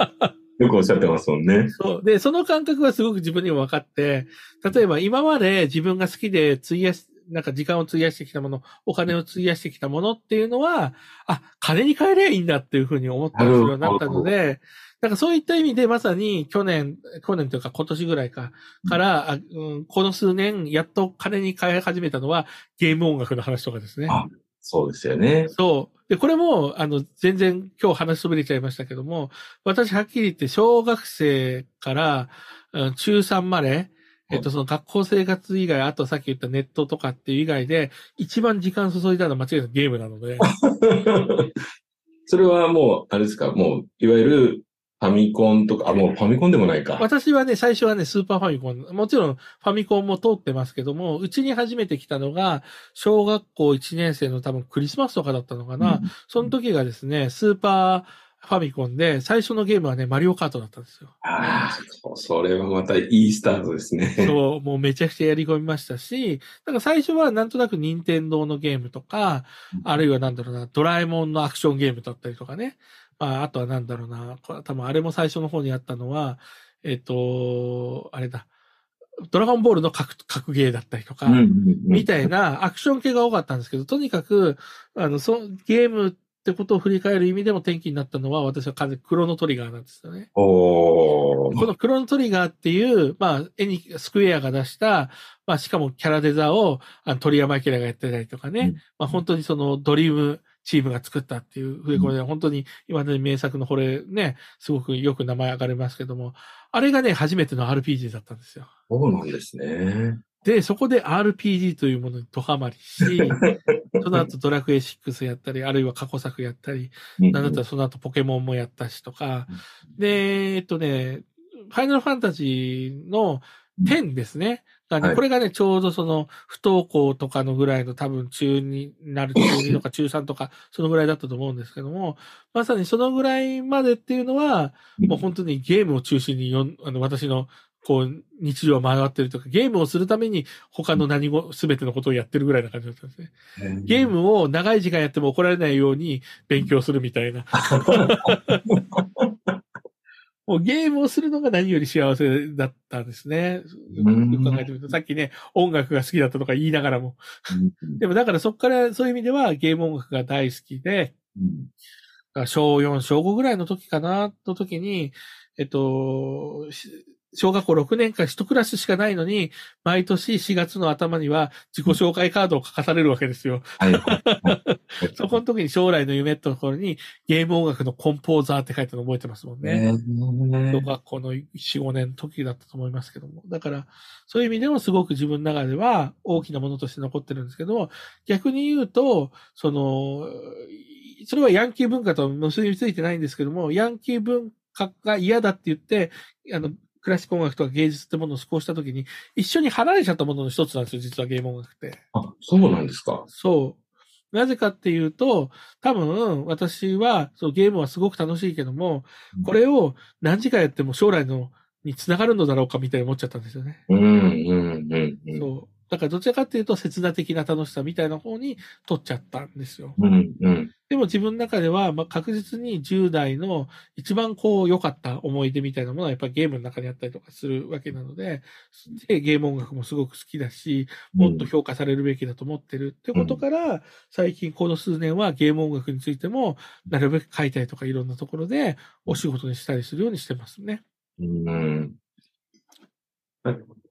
よくおっしゃってますもんね。そう。で、その感覚はすごく自分にも分かって、例えば今まで自分が好きで費やし、なんか時間を費やしてきたもの、お金を費やしてきたものっていうのは、あ、金に変えりゃいいんだっていうふうに思ったりするようになったので、なんかそういった意味でまさに去年、去年というか今年ぐらいか、から、あうん、この数年、やっと金に変え始めたのはゲーム音楽の話とかですね。あそうですよね。そう。で、これも、あの、全然今日話しそびれちゃいましたけども、私はっきり言って小学生から、うん中3まで、えっと、その学校生活以外、あとさっき言ったネットとかっていう以外で、一番時間注いだのは間違いなくゲームなので、それはもう、あれですか、もう、いわゆるファミコンとか、あ、もうファミコンでもないか。私はね、最初はね、スーパーファミコン、もちろんファミコンも通ってますけども、うちに初めて来たのが、小学校1年生の多分クリスマスとかだったのかな。うんその時がですね、スーパーファミコンで、最初のゲームはね、マリオカートだったんですよ。ああ、それはまたいいスタートですね。そう、もうめちゃくちゃやり込みましたし、だから最初はなんとなく任天堂のゲームとか、あるいはなんだろうな、ドラえもんのアクションゲームだったりとかね。まあ、あとはなんだろうな、これ多分あれも最初の方にあったのは、えっ、と、あれだ、ドラゴンボールの格格ゲーだったりとか、みたいなアクション系が多かったんですけど、とにかく、あの、そゲームってことを振り返る意味でも転機になったのは、私は完全にクロノトリガーなんですよね。このクロノトリガーっていう、まあ、絵に、スクエアが出した、まあ、しかもキャラデザを、あの鳥山明がやってたりとかね、うん。まあ、本当にそのドリームチームが作ったっていう、ふうこれ本当に今までに名作のこれね、すごくよく名前上がりますけども、あれがね、初めての RPG だったんですよ。そうなんですね。で、そこで RPG というものにドハマりし、その後ドラクエ6やったり、あるいは過去作やったり、なんだったらその後ポケモンもやったしとか、で、えっとね、ファイナルファンタジーの10ですね。がねはいこれがね、ちょうどその不登校とかのぐらいの多分中になる、中2とか中3とか、そのぐらいだったと思うんですけども、まさにそのぐらいまでっていうのは、もう本当にゲームを中心によん、あの、私の、こう、日常は回ってるとか、ゲームをするために他の何も、すべてのことをやってるぐらいな感じだったんですね。ゲームを長い時間やっても怒られないように勉強するみたいな。もうゲームをするのが何より幸せだったんですね。うんよく考えてみると、さっきね、音楽が好きだったとか言いながらも。うんでもだからそこからそういう意味ではゲーム音楽が大好きで、うん小4、小5ぐらいの時かな、の時に、えっと、し小学校6年間一クラスしかないのに、毎年4月の頭には自己紹介カードを書かされるわけですよ。はい はい。そこの時に将来の夢ってところにゲーム音楽のコンポーザーって書いたの覚えてますもんね。ね小学校の4、5年の時だったと思いますけども。だから、そういう意味でもすごく自分の中では大きなものとして残ってるんですけど、逆に言うと、その、それはヤンキー文化と結びついてないんですけども、ヤンキー文化が嫌だって言って、あの、クラシック音楽とか芸術ってものを少した時に、一緒に離れちゃったものの一つなんですよ、実はゲーム音楽って。あ、そうなんですか。そう。なぜかっていうと、多分、私は、そう、ゲームはすごく楽しいけども、これを何時間やっても将来の、に繋がるのだろうかみたいに思っちゃったんですよね。うん、うん、うん。うんそう。だからどちらかっていうと、切な的な楽しさみたいな方に取っちゃったんですよ。うん、うん。でも自分の中では、まあ、確実に10代の一番こう良かった思い出みたいなものはやっぱりゲームの中にあったりとかするわけなので、でゲーム音楽もすごく好きだし、もっと評価されるべきだと思ってるってことから、最近この数年はゲーム音楽についても、なるべく書いたりとかいろんなところでお仕事にしたりするようにしてますね。うん。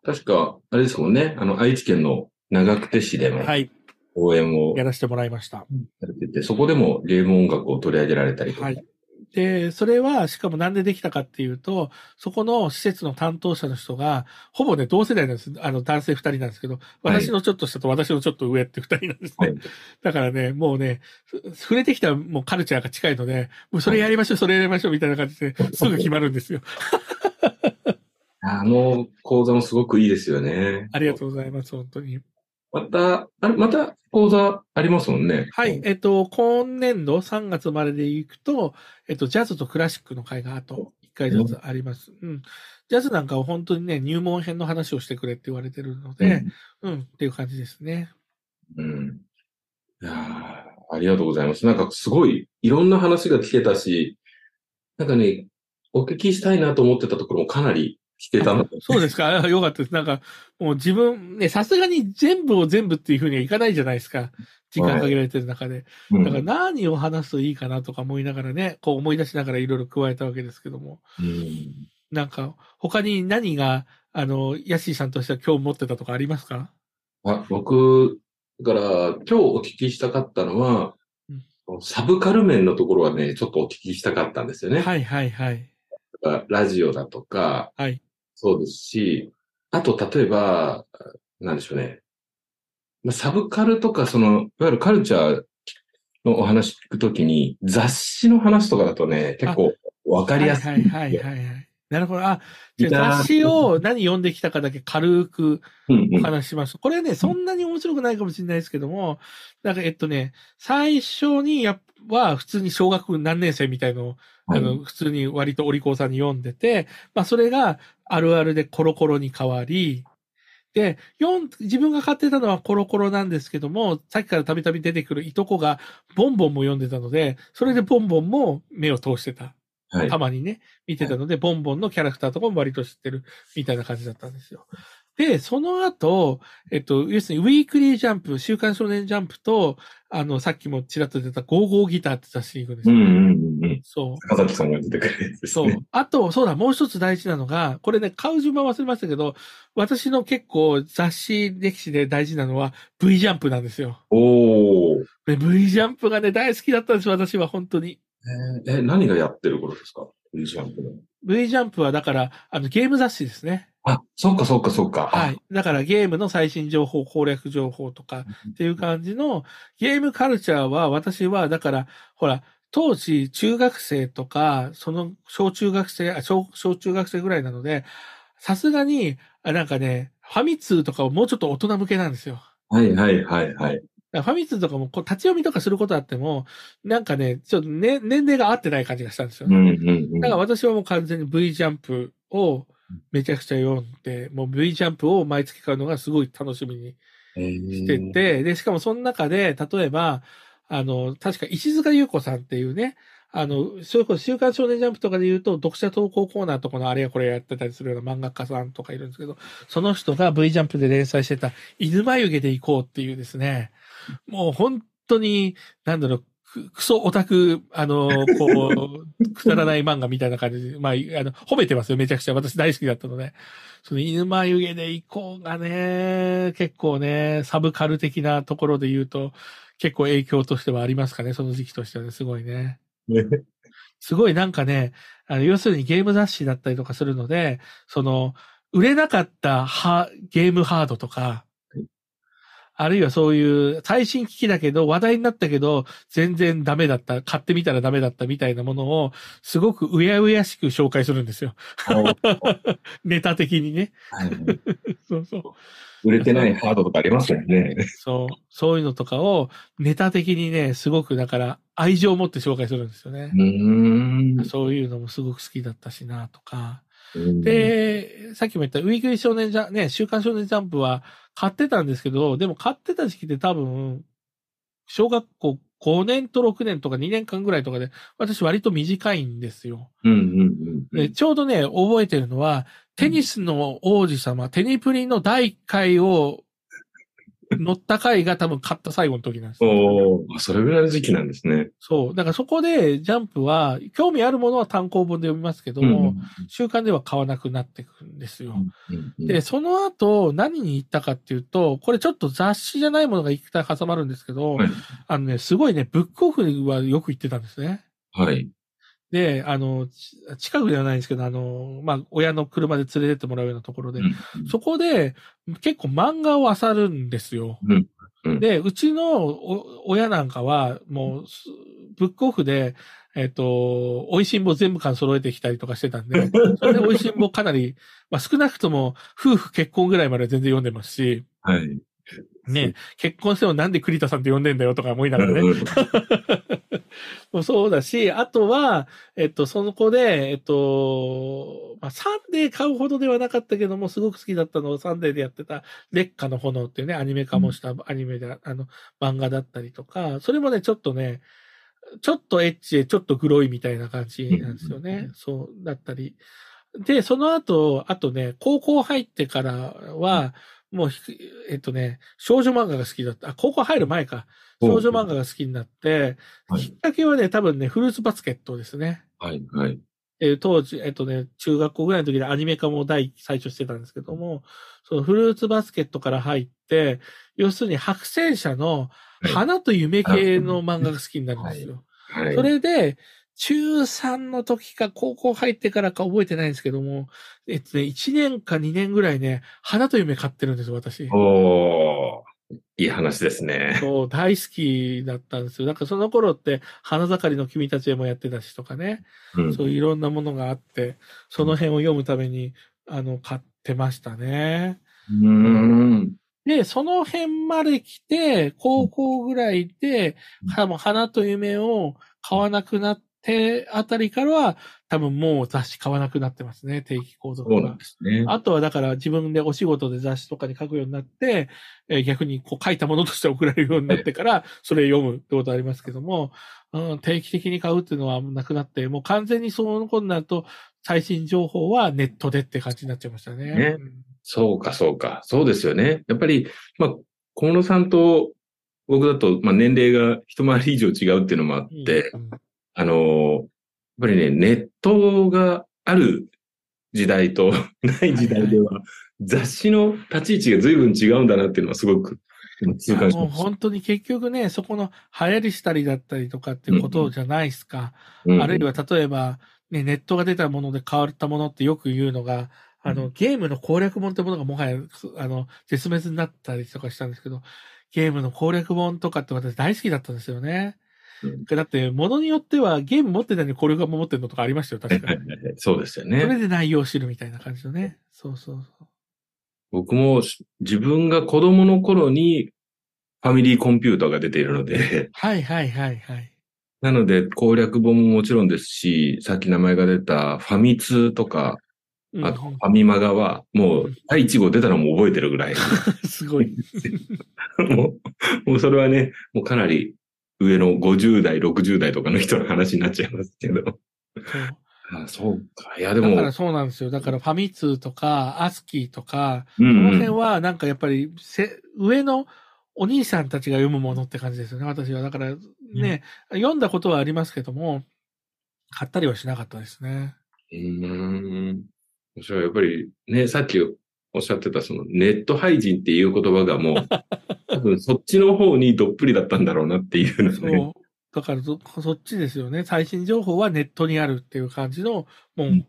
確か、あれですもんね。あの、愛知県の長久手市でのはい。応援をやらせてもらいました。されてて、そこでもゲーム音楽を取り上げられたりとか。はい。で、それは、しかもなんでできたかっていうと、そこの施設の担当者の人が、ほぼね、同世代なんです。あの、男性二人なんですけど、私のちょっと下と私のちょっと上って二人なんですね。はいだからね、もうね、ふ触れてきたもうカルチャーが近いので、もうそれやりましょう、それやりましょうみたいな感じで、すぐ決まるんですよ。あの講座もすごくいいですよね。ありがとうございます、本当に。また、あれ、また講座ありますもんね。はい。えっと、今年度3月までで行くと、えっと、ジャズとクラシックの会があと1回ずつあります。うん。ジャズなんかは本当にね、入門編の話をしてくれって言われてるので、うん、っていう感じですね。うん。いやーありがとうございます。なんかすごい、いろんな話が聞けたし、なんかね、お聞きしたいなと思ってたところもかなり聞けたので。そうですか？あよかったです。なんか、もう自分、ね、さすがに全部を全部っていうふうにはいかないじゃないですか。時間限られてる中で。うんだから何を話すといいかなとか思いながらね、こう思い出しながらいろいろ加えたわけですけども。うんなんか、他に何が、あの、ヤッシーさんとしては今日持ってたとかありますか？あ僕、だから、今日お聞きしたかったのは、サブカル面のところはね、ちょっとお聞きしたかったんですよね。はいはいはい。ラジオだとか、はい。そうですし、あと、例えば、なんでしょうね。サブカルとか、その、いわゆるカルチャーのお話聞くときに、雑誌の話とかだとね、結構わかりやす。いはいはいはいはい。なるほど。あ、じゃあ雑誌を何読んできたかだけ軽くお話しします。これね、そんなに面白くないかもしれないですけども、なんかえっとね、最初にやっは普通に小学何年生みたいのを、あの、普通に割とお利口さんに読んでて、まあそれがあるあるでコロコロに変わり、で、読ん、自分が買ってたのはコロコロなんですけども、さっきからたびたび出てくるいとこがボンボンも読んでたので、それでボンボンも目を通してた。はいたまにね、見てたので、ボンボンのキャラクターとかも割と知ってるみたいな感じだったんですよ。で、その後、えっと、要するに、ウィークリージャンプ、週刊少年ジャンプと、あの、さっきもちらっと出たゴーゴーギターって雑誌に行くんですよ。うんうんうんうん。そう。坂崎さんが出てくるやつですそうね。。あと、そうだ、もう一つ大事なのが、これね、買う順番忘れましたけど、私の結構雑誌歴史で大事なのは V ジャンプなんですよ。おー。で V ジャンプがね、大好きだったんです、私は本当に。えーえ、何がやってる頃ですか ?V ジャンプの。V ジャンプはだから、あの、ゲーム雑誌ですね。あ、そっかそっかそっか。はい。だからゲームの最新情報、攻略情報とかっていう感じのゲームカルチャーは私は、だから、ほら、当時中学生とか、その小中学生、あ小小中学生ぐらいなので、さすがに、あなんかね、ファミ通とかはもうちょっと大人向けなんですよ。はいはいはいはい。ファミ通とかもこう立ち読みとかすることあっても、なんかね、ちょっとね、年齢が合ってない感じがしたんですよね。うんうんうん。だから私はもう完全に V ジャンプをめちゃくちゃ読んで、もう V ジャンプを毎月買うのがすごい楽しみにししてて、で、しかもその中で、例えば、あの、確か石塚優子さんっていうね、あの、それこそ週刊少年ジャンプとかで言うと、読者投稿コーナーとかのあれやこれやってたりするような漫画家さんとかいるんですけど、その人が V ジャンプで連載してた、犬眉毛で行こうっていうですね、もう本当に、なんだろう、くクソオタク、あの、こう、くだらない漫画みたいな感じで、まあ、あの、褒めてますよ、めちゃくちゃ。私大好きだったので。その犬眉毛で行こうがね、結構ね、サブカル的なところで言うと、結構影響としてはありますかね、その時期としてはね、すごいね。ねすごいなんかね、あの、要するにゲーム雑誌だったりとかするので、その、売れなかったはゲームハードとか、あるいはそういう最新機器だけど話題になったけど全然ダメだった、買ってみたらダメだったみたいなものをすごくうやうやしく紹介するんですよ。ネタ的にね。はい そうそう。売れてないハードとかありますよね。そう。そういうのとかをネタ的にね、すごくだから愛情を持って紹介するんですよねう。そういうのもすごく好きだったしなとか。うん、で、さっきも言ったウィークリー少年ジャン、ね、週刊少年ジャンプは買ってたんですけど、でも買ってた時期で多分、小学校5年と6年とか2年間ぐらいとかで、私割と短いんですよ。うんうんうんうでん。ちょうどね、覚えてるのは、テニスの王子様、テニプリの第1回を乗った回が多分買った最後の時なんですよ。おーあそれぐらいの時期なんですね。そう。だからそこでジャンプは、興味あるものは単行本で読みますけども、週刊では買わなくなってくるんですよ。うんうんで、その後、何に行ったかっていうと、これちょっと雑誌じゃないものが一回挟まるんですけど、はいあのね、すごいね、ブックオフはよく行ってたんですね。はい。で、あの、ち近くではないんですけど、あの、まあ、親の車で連れてってもらうようなところで、うんそこで結構漫画を漁るんですよ。うんうんで、うちのお親なんかは、もうす、ブックオフで、えっ、と、美味しんぼ全部巻揃えてきたりとかしてたんで、それで美味しんぼかなり、まあ、少なくとも夫婦結婚ぐらいまで全然読んでますし、はい。ね、結婚してもなんで栗田さんって呼んでんだよとか思いながらね。そうだし、あとは、えっと、その子で、えっと、まあ、サンデー買うほどではなかったけども、すごく好きだったのをサンデーでやってた、烈火の炎っていうね、アニメ化もしたアニメで、あの、漫画だったりとか、それもね、ちょっとね、ちょっとエッチで、ちょっとグロいみたいな感じなんですようんね。そう、だったり。で、その後、あとね、高校入ってからは、もうひ、えっとね、少女漫画が好きだった。あ、高校入る前か。少女漫画が好きになって、はいきっかけはね、多分ね、フルーツバスケットですね。はい。はい。えー当時、えっとね、中学校ぐらいの時でアニメ化も第最初してたんですけども、そのフルーツバスケットから入って、要するに白戦車のはい花と夢系の漫画が好きになるんですよ。はい。それで、中3の時か高校入ってからか覚えてないんですけども、えっとね、1年か2年ぐらいね、花と夢買ってるんですよ、私。おーいい話ですね。そう、大好きだったんですよ。なんかその頃って、花盛りの君たちへもやってたしとかね、うんそういろんなものがあって、その辺を読むために、あの、買ってましたね。うーん。で、その辺まで来て、高校ぐらいで、花と夢を買わなくなってあたりからは、多分もう雑誌買わなくなってますね、定期購読はそうなんで。すね。あとはだから自分でお仕事で雑誌とかに書くようになって、えー逆にこう書いたものとして送られるようになってから、それ読むってことありますけども、うん、定期的に買うっていうのはなくなって、もう完全にそのことになると、最新情報はネットでって感じになっちゃいましたね。ねうんそうか、そうか。そうですよね。やっぱり、まあ、小室さんと僕だと、まあ、年齢が一回り以上違うっていうのもあって、うんあのー、やっぱりね、ネットがある時代と ない時代では、雑誌の立ち位置が随分違うんだなっていうのはすごく今痛感しました。もう本当に結局ね、そこの流行りしたりだったりとかっていうことじゃないですか。うんあるいは例えば、ね、ネットが出たもので変わったものってよく言うのが、あの、ゲームの攻略本ってものがもはや、あの、絶滅になったりとかしたんですけど、ゲームの攻略本とかって私大好きだったんですよね。うんだって、ものによってはゲーム持ってたのに攻略本持ってるのとかありましたよ、確かに。そうですよそれね。で内容を知るみたいな感じのね。そうそうそう。僕も自分が子供の頃にファミリーコンピューターが出ているので、はいはいはいはい。なので攻略本ももちろんですし、さっき名前が出たファミ通とか、うんあとファミマガは、もう第1号出たのも覚えてるぐらい。すごい。もう、もうそれはね、もうかなり上の50代、60代とかの人の話になっちゃいますけど。そうあそうか。いや、でも、だからそうなんですよ。だからファミ通とか、アスキーとか、うんこのうん辺はなんかやっぱりせ、上のお兄さんたちが読むものって感じですよね、私は。だからね、読んだことはありますけども、買ったりはしなかったですね。うーん。面白い。やっぱりね、さっきおっしゃってたそのネット配信っていう言葉がもう、多分そっちの方にどっぷりだったんだろうなっていうのね。そう。だからそ、そっちですよね。最新情報はネットにあるっていう感じの、もううん、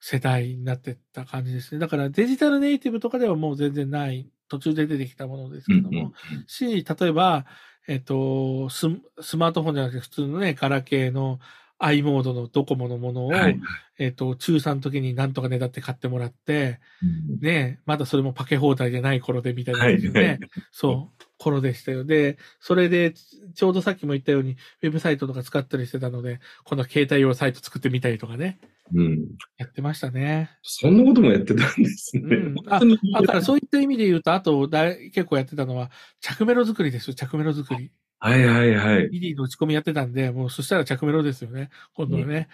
世代になってった感じですね。だからデジタルネイティブとかではもう全然ない、途中で出てきたものですけども、うんうんし、例えば、えっと、ススマートフォンじゃなくて普通のね、ガラケーの i モードのドコモのものを、はい。えっと、中3の時になんとかねだって買ってもらって、うんね、まだそれもパケ放題じゃない頃でみたいなはい感じでね、そう、頃でしたよ。で、それで、ちょうどさっきも言ったように、ウェブサイトとか使ったりしてたので、この携帯用サイト作ってみたりとかね、うん。やってましたね。そんなこともやってたんですね。うんあだからそういった意味で言うと、あとだい、結構やってたのは、着メロ作りですよ、着メロ作り。はいはいはい。ミディの打ち込みやってたんで、もうそしたら着メロですよね。今度はね。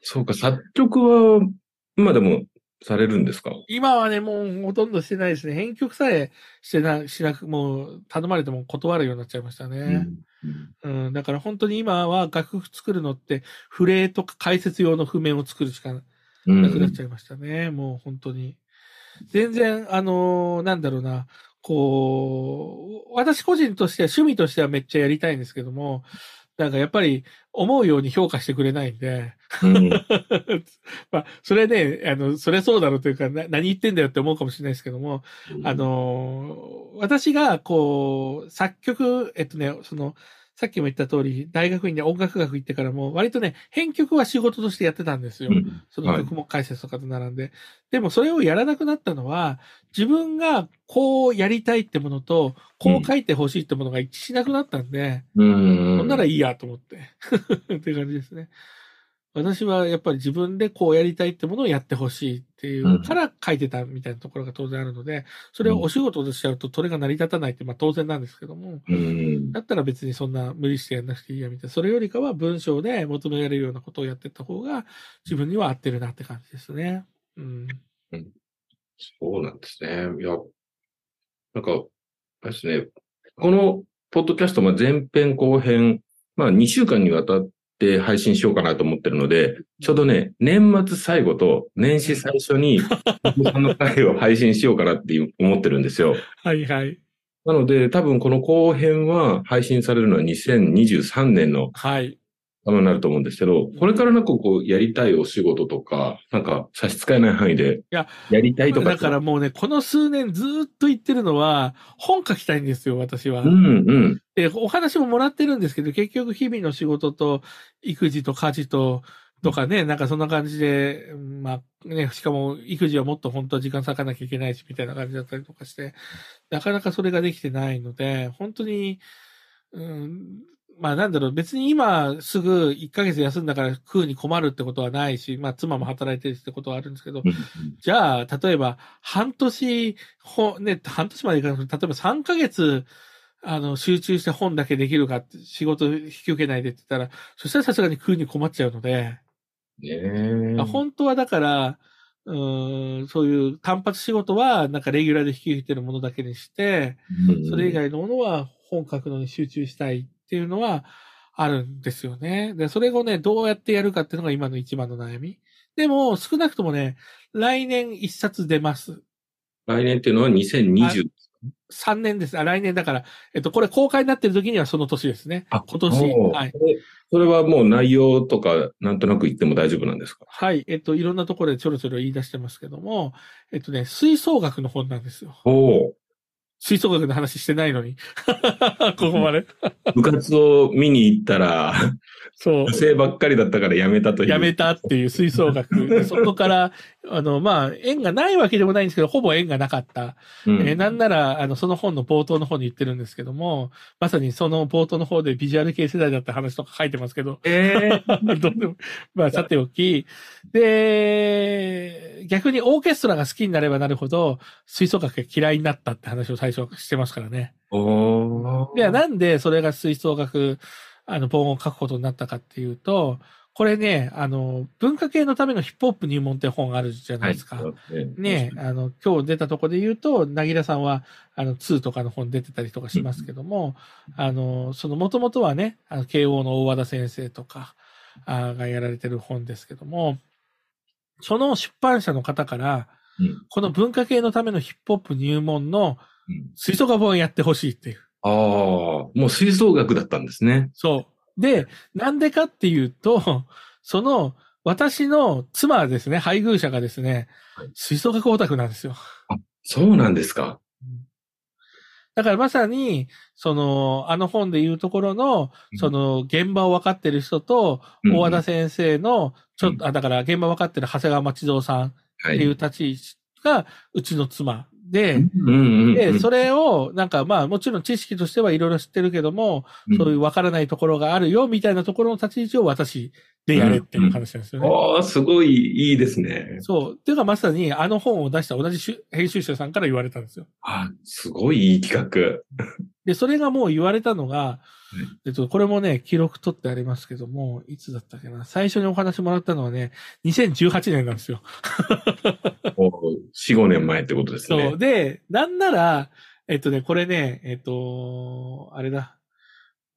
そうか、作曲は、まあでも、されるんですか？今はね、もうほとんどしてないですね。編曲さえしてな、しなく、もう頼まれても断るようになっちゃいましたね。うんうん、だから本当に今は楽譜作るのって、フレーとか解説用の譜面を作るしかうんなくなっちゃいましたね。もう本当に。全然、あのーなんだろうな、こう、私個人としては趣味としてはめっちゃやりたいんですけども、なんかやっぱり思うように評価してくれないんで、うん。まあ、それね、あの、それそうだろうというか、な何言ってんだよって思うかもしれないですけども、あ、のー私が、こう、作曲、えっとね、その、さっきも言った通り、大学院で音楽学行ってからも、割とね、編曲は仕事としてやってたんですよ。うんその曲目解説とかと並んで。でもそれをやらなくなったのは、自分がこうやりたいってものと、こう書いてほしいってものが一致しなくなったんで、うん。そんならいいやと思って。っていう感じですね。私はやっぱり自分でこうやりたいってものをやってほしいっていうから書いてたみたいなところが当然あるので、それをお仕事としちゃうとそれが成り立たないってまあ当然なんですけども、うん。だったら別にそんな無理してやんなくていいやみたいな。それよりかは文章で求められるようなことをやってった方が自分には合ってるなって感じですね。うん。そうなんですね。いや、なんか、あれですね、このポッドキャスト、まあ、前編後編、まあ、2週間にわたって配信しようかなと思ってるので、ちょうどね、年末最後と年始最初に、僕さんの回を配信しようかなって思ってるんですよ。はいはい。なので、多分この後編は配信されるのは2023年のはい。ものになると思うんですけど、これからなんかこう、やりたいお仕事とか、なんか差し支えない範囲で、ややりたいとか。だからもうね、この数年ずーっと言ってるのは、本書きたいんですよ、私は。うんうん。で、お話ももらってるんですけど、結局日々の仕事と、育児と家事と、とかね、なんかそんな感じで、うんまあね、しかも育児はもっと本当は時間割かなきゃいけないし、みたいな感じだったりとかして、なかなかそれができてないので、本当に、うん、まあなんだろう、別に今すぐ1ヶ月休んだから食うに困るってことはないし、まあ妻も働いてるってことはあるんですけど、じゃあ、例えば、半年、ほ、ね、半年までいかなくて、例えば3ヶ月、あの、集中して本だけできるかって、仕事引き受けないでって言ったら、そしたらさすがに食うに困っちゃうので、ねえ。本当はだから、うーん、そういう単発仕事は、なんかレギュラーで引き受けてるものだけにして、それ以外のものは本書くのに集中したいっていうのはあるんですよね。で、それをね、どうやってやるかっていうのが今の一番の悩み。でも、少なくともね、来年一冊出ます。来年っていうのは2020。3年です。あ、来年だから、えっと、これ公開になってる時にはその年ですね。あ今年。はい。それはもう内容とか、なんとなく言っても大丈夫なんですか？はい。えっと、いろんなところでちょろちょろ言い出してますけども、えっとね、吹奏楽の本なんですよ。おお。吹奏楽の話してないのに。ここまで。部活を見に行ったら、そう女。性ばっかりだったからやめたという。やめたっていう吹奏楽。でそこから、あの、まあ、縁がないわけでもないんですけど、ほぼ縁がなかった。うん。えーなんなら、あの、その本の冒頭の方に言ってるんですけども、まさにその冒頭の方でビジュアル系世代だった話とか書いてますけど、えー どうでも、まあ、さておき、で、逆にオーケストラが好きになればなるほど、吹奏楽が嫌いになったって話を最初してますからね。おーでは、なんでそれが吹奏楽、あの、本を書くことになったかっていうと、これね、あの、文化系のためのヒップホップ入門って本あるじゃないですか。はいねあの、今日出たとこで言うと、なぎらさんは、あの、2とかの本出てたりとかしますけども、あの、その、もともとはね、あの、慶応の大和田先生とか、あがやられてる本ですけども、その出版社の方から、うんこの文化系のためのヒップホップ入門のうん吹奏楽本をやってほしいっていう。ああ、もう吹奏楽だったんですね。そう。で、なんでかっていうと、その、私の妻はですね、配偶者がですねはい、吹奏楽オタクなんですよ。そうなんですか。だからまさに、その、あの本で言うところのう、ん。その、現場を分かってる人と、うん大和田先生の、ちょっうん。と、あ、だから現場分かってる長谷川町蔵さんっはい。ていう立ち位置が、うちの妻で、で、それを、なんかまあ、もちろん知識としてはいろいろ知ってるけども、そういう分からないところがあるよ、みたいなところの立ち位置を私でやれっていう話なんですよね。ああ、すごいいいですね。そう。っていうかまさにあの本を出した同じしゅ編集者さんから言われたんですよ。あすごいいい企画。で、それがもう言われたのが、えっと、これもね、記録取ってありますけども、いつだったっけな。最初にお話もらったのはね、2018年なんですよ。もう4、5年前ってことですね。そう。で、なんなら、えっとね、これね、えっと、あれだ。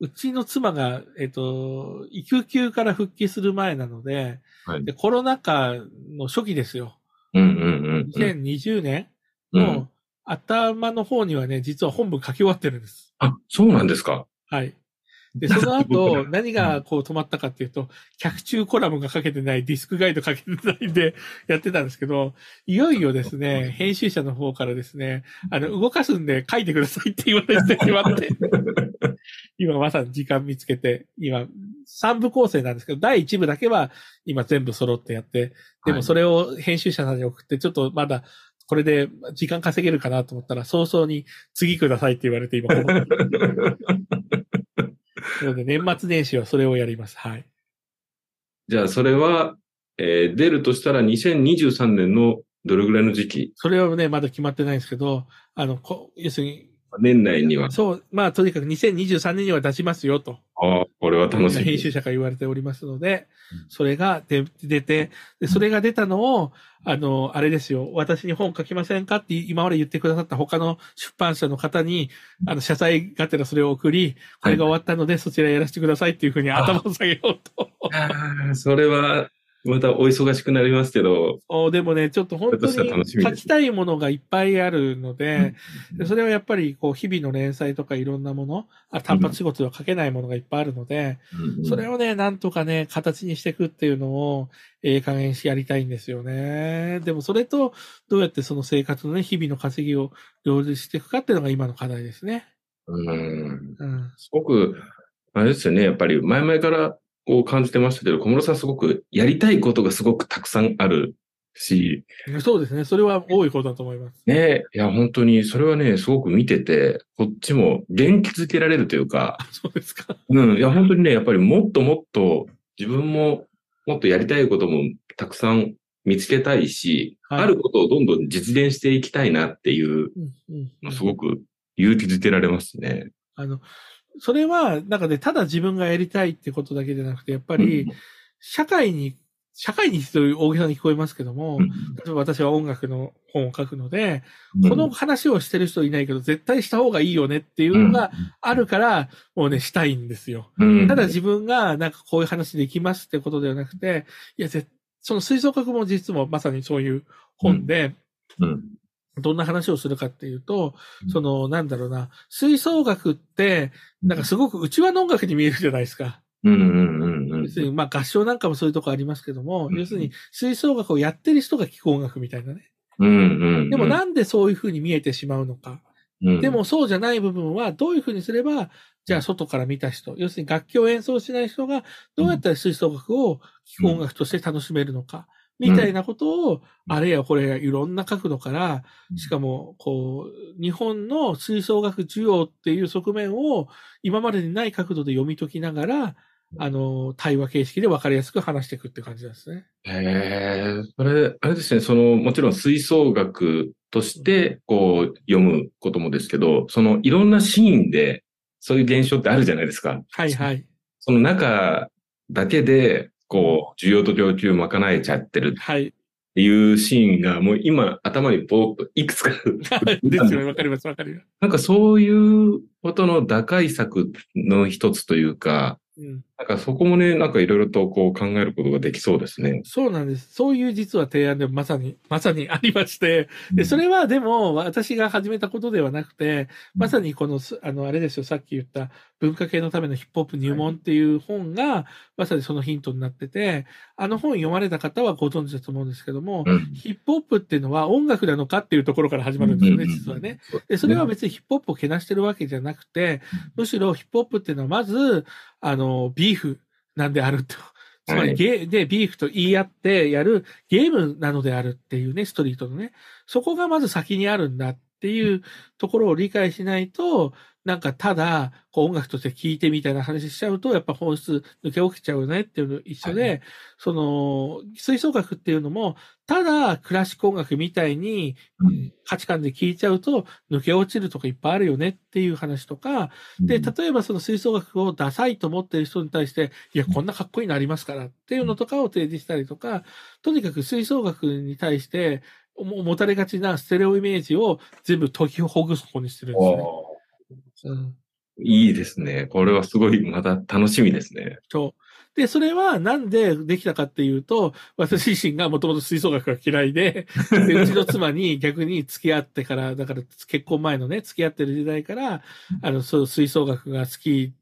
うちの妻が、えっと、育休から復帰する前なので、はいでコロナ禍の初期ですよ。うんうんうんうん。2020年うんの頭の方にはね、実は本文書き終わってるんです。あ、そうなんですか。はい。で、その後、何がこう止まったかっていうと、客中コラムが書けてない、ディスクガイド書けてないんでやってたんですけど、いよいよですね、編集者の方からですね、あの、動かすんで書いてくださいって言われてしまって、今まさに時間見つけて、今、3部構成なんですけど、第1部だけは今全部揃ってやって、でもそれを編集者さんに送って、ちょっとまだ、これで時間稼げるかなと思ったら、早々に次くださいって言われて今、この なので年末年始はそれをやります。はい。じゃあ、それは、えー出るとしたら2023年のどれぐらいの時期？それはね、まだ決まってないんですけど、あの、こ要するに、年内には。そう、まあ、とにかく2023年には出しますよと。ああ、これは楽しみ。編集者から言われておりますのでうん、それが出出て、で、それが出たのを、あの、あれですよ、私に本書きませんかって今まで言ってくださった他の出版社の方に、あの、謝罪がてらそれを送り、これが終わったので、そちらやらせてくださいっていうふうに頭を下げようと。ああ、それは、またお忙しくなりますけど。おでもね、ちょっと本当に書きたいものがいっぱいあるので、でそれはやっぱり、こう、日々の連載とかいろんなもの、あ単発仕事では書けないものがいっぱいあるので、うんそれをね、なんとかね、形にしていくっていうのを、ええ加減しやりたいんですよね。でもそれと、どうやってその生活のね、日々の稼ぎを両立していくかっていうのが今の課題ですね。うん。うん。すごく、あれですよね。やっぱり前々からこう感じてましたけど、小室さんすごくやりたいことがすごくたくさんあるし、そうですね。それは多いことだと思います。ね、いや、本当にそれはね、すごく見てて、こっちも元気づけられるというか、あ そうですか。うん、いや、本当にね、やっぱりもっともっと自分ももっとやりたいこともたくさん見つけたいし、はいあることをどんどん実現していきたいなっていうすごく勇気づけられますね。あの、それは、なんかね、ただ自分がやりたいってことだけじゃなくて、やっぱり、社会に、社会にという大げさに聞こえますけども、うん。例えば私は音楽の本を書くので、うん。この話をしてる人いないけど、絶対した方がいいよねっていうのがあるから、もうね、したいんですよ。うん。ただ自分が、なんかこういう話できますってことではなくて、いや、ぜその吹奏楽も実もまさにそういう本で、うんどんな話をするかっていうとう、んその、なんだろうな、吹奏楽って、なんかすごく内輪の音楽に見えるじゃないですか。うんうんうんうん要するに、まあ合唱なんかもそういうとこありますけども、うん要するに吹奏楽をやってる人が聴く音楽みたいなね。うんうんでもなんでそういうふうに見えてしまうのか。うんでもそうじゃない部分はどういうふうにすれば、じゃあ外から見た人、要するに楽器を演奏しない人がどうやったら吹奏楽を聴く音楽として楽しめるのか。みたいなことを、あれやこれやいろんな角度から、しかも、こう、日本の吹奏楽需要っていう側面を今までにない角度で読み解きながら、あの、対話形式で分かりやすく話していくって感じなんですね。へえ、それ、あれですね、その、もちろん吹奏楽として、こう、読むこともですけど、その、いろんなシーンで、そういう現象ってあるじゃないですか。はいはい。その中だけで、こう、需要と供給を賄えちゃってるはい。っていうシーンが、もう今、頭にぼーっといくつか ですよね。わかりますわかります。なんかそういうことの打開策の一つというか、うん。なんかそこもね、なんかいろいろとこう考えることができそうですね。そうなんです。そういう実は提案でまさに、まさに ありまして、で、それはでも私が始めたことではなくて、まさにこのす、あの、あれですよ、さっき言った文化系のためのヒップホップ入門っていう本が、まさにそのヒントになってて、あの本読まれた方はご存知だと思うんですけども、うんヒップホップっていうのは音楽なのかっていうところから始まるんですよね、実はね。。で、それは別にヒップホップをけなしてるわけじゃなくて、むしろヒップホップっていうのはまず、あの、ビーフなんであると。つまりゲー、で、ビーフと言い合ってやるゲームなのであるっていうね、ストリートのね。そこがまず先にあるんだっっていうところを理解しないと、なんかただ、こう音楽として聴いてみたいな話しちゃうと、やっぱ本質抜け起きちゃうよねっていうのと一緒で、はい、その、吹奏楽っていうのも、ただクラシック音楽みたいに価値観で聴いちゃうと抜け落ちるとかいっぱいあるよねっていう話とか、で、例えばその吹奏楽をダサいと思ってる人に対して、いや、こんなかっこいいのありますからっていうのとかを提示したりとか、とにかく吹奏楽に対して、持たれがちなステレオイメージを全部解きほぐす方にしてるんですね。うん、いいですね。これはすごい、また楽しみですね。そう。で、それはなんでできたかっていうと、私自身がもともと吹奏楽が嫌いで、で、うちの妻に逆に付き合ってから、だから結婚前のね、付き合ってる時代から、あの、そう、吹奏楽が好きで、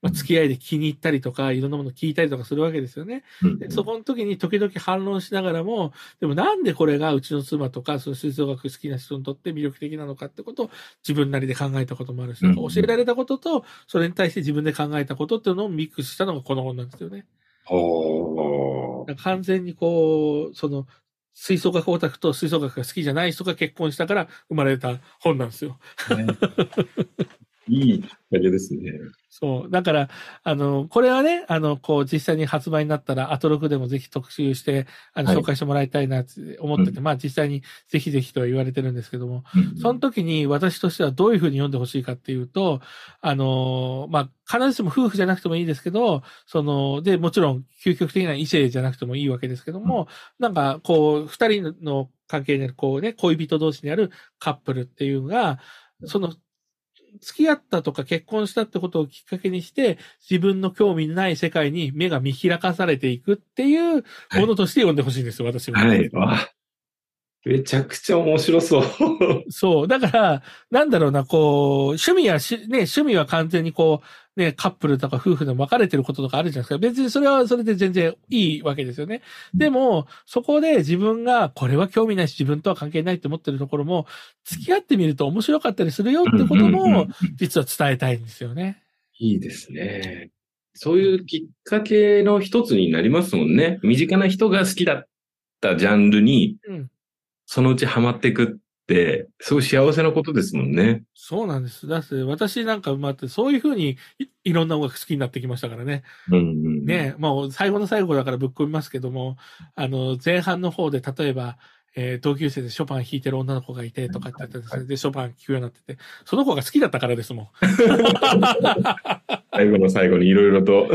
まあ、付き合いで気に入ったりとか、いろんなもの聞いたりとかするわけですよね。でそこの時に時々反論しながらも、でもなんでこれがうちの妻とか、その吹奏楽好きな人にとって魅力的なのかってことを自分なりで考えたこともあるし、教えられたことと、それに対して自分で考えたことっていうのをミックスしたのがこの本なんですよね。完全にこう、その、吹奏楽オタクと吹奏楽が好きじゃない人が結婚したから生まれた本なんですよ。ね、いいきっかけですね。そう。だから、あの、これはね、あの、こう、実際に発売になったら、アトロクでもぜひ特集して、あの、紹介してもらいたいなって思ってて、うん、まあ、実際にぜひぜひとは言われてるんですけども、うん、その時に私としてはどういうふうに読んでほしいかっていうと、あの、まあ、必ずしも夫婦じゃなくてもいいですけど、その、で、もちろん、究極的な異性じゃなくてもいいわけですけども、うん、なんか、こう、二人の関係にある、こうね、恋人同士にあるカップルっていうのが、その付き合ったとか結婚したってことをきっかけにして、自分の興味ない世界に目が見開かされていくっていうものとして読んでほしいんですよ、はい、私は。はい。めちゃくちゃ面白そう。そう。だから、なんだろうな、こう、趣味はし、ね、趣味は完全にこう、ね、カップルとか夫婦で別れてることとかあるじゃないですか。別にそれはそれで全然いいわけですよね。でも、そこで自分がこれは興味ないし自分とは関係ないって思ってるところも、付き合ってみると面白かったりするよってことも、実は伝えたいんですよね。いいですね。そういうきっかけの一つになりますもんね。身近な人が好きだったジャンルに、そのうちハマっていくって、すごい幸せなことですもんね。そうなんです。だって私なんか生まってそういうふうにいろんな音楽好きになってきましたからね。うんうん、ねまあ最後の最後だからぶっ込みますけども、あの前半の方で例えば、えー、同級生でショパン弾いてる女の子がいてとかって言ってですね、で、ショパン聴くようになってて、その子が好きだったからですもん。最後の最後にいろいろと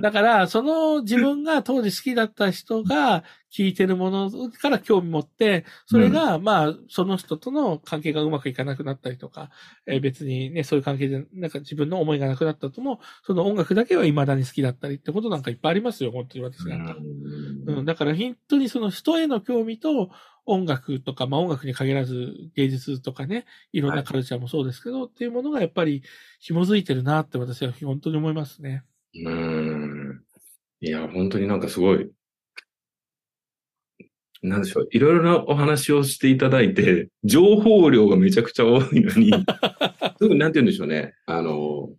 だから、その自分が当時好きだった人が聞いてるものから興味持って、それが、まあ、その人との関係がうまくいかなくなったりとか、えー、別にね、そういう関係で、なんか自分の思いがなくなったとも、その音楽だけは未だに好きだったりってことなんかいっぱいありますよ、本当に私なんか。うん、だから本当にその人への興味と、音楽とか、まあ音楽に限らず芸術とかね、いろんなカルチャーもそうですけど、はい、っていうものがやっぱり紐づいてるなって私は本当に思いますね。うん。いや、本当になんかすごい、なんでしょう、いろいろなお話をしていただいて、情報量がめちゃくちゃ多いのに、すごい、なんて言うんでしょうね。あの、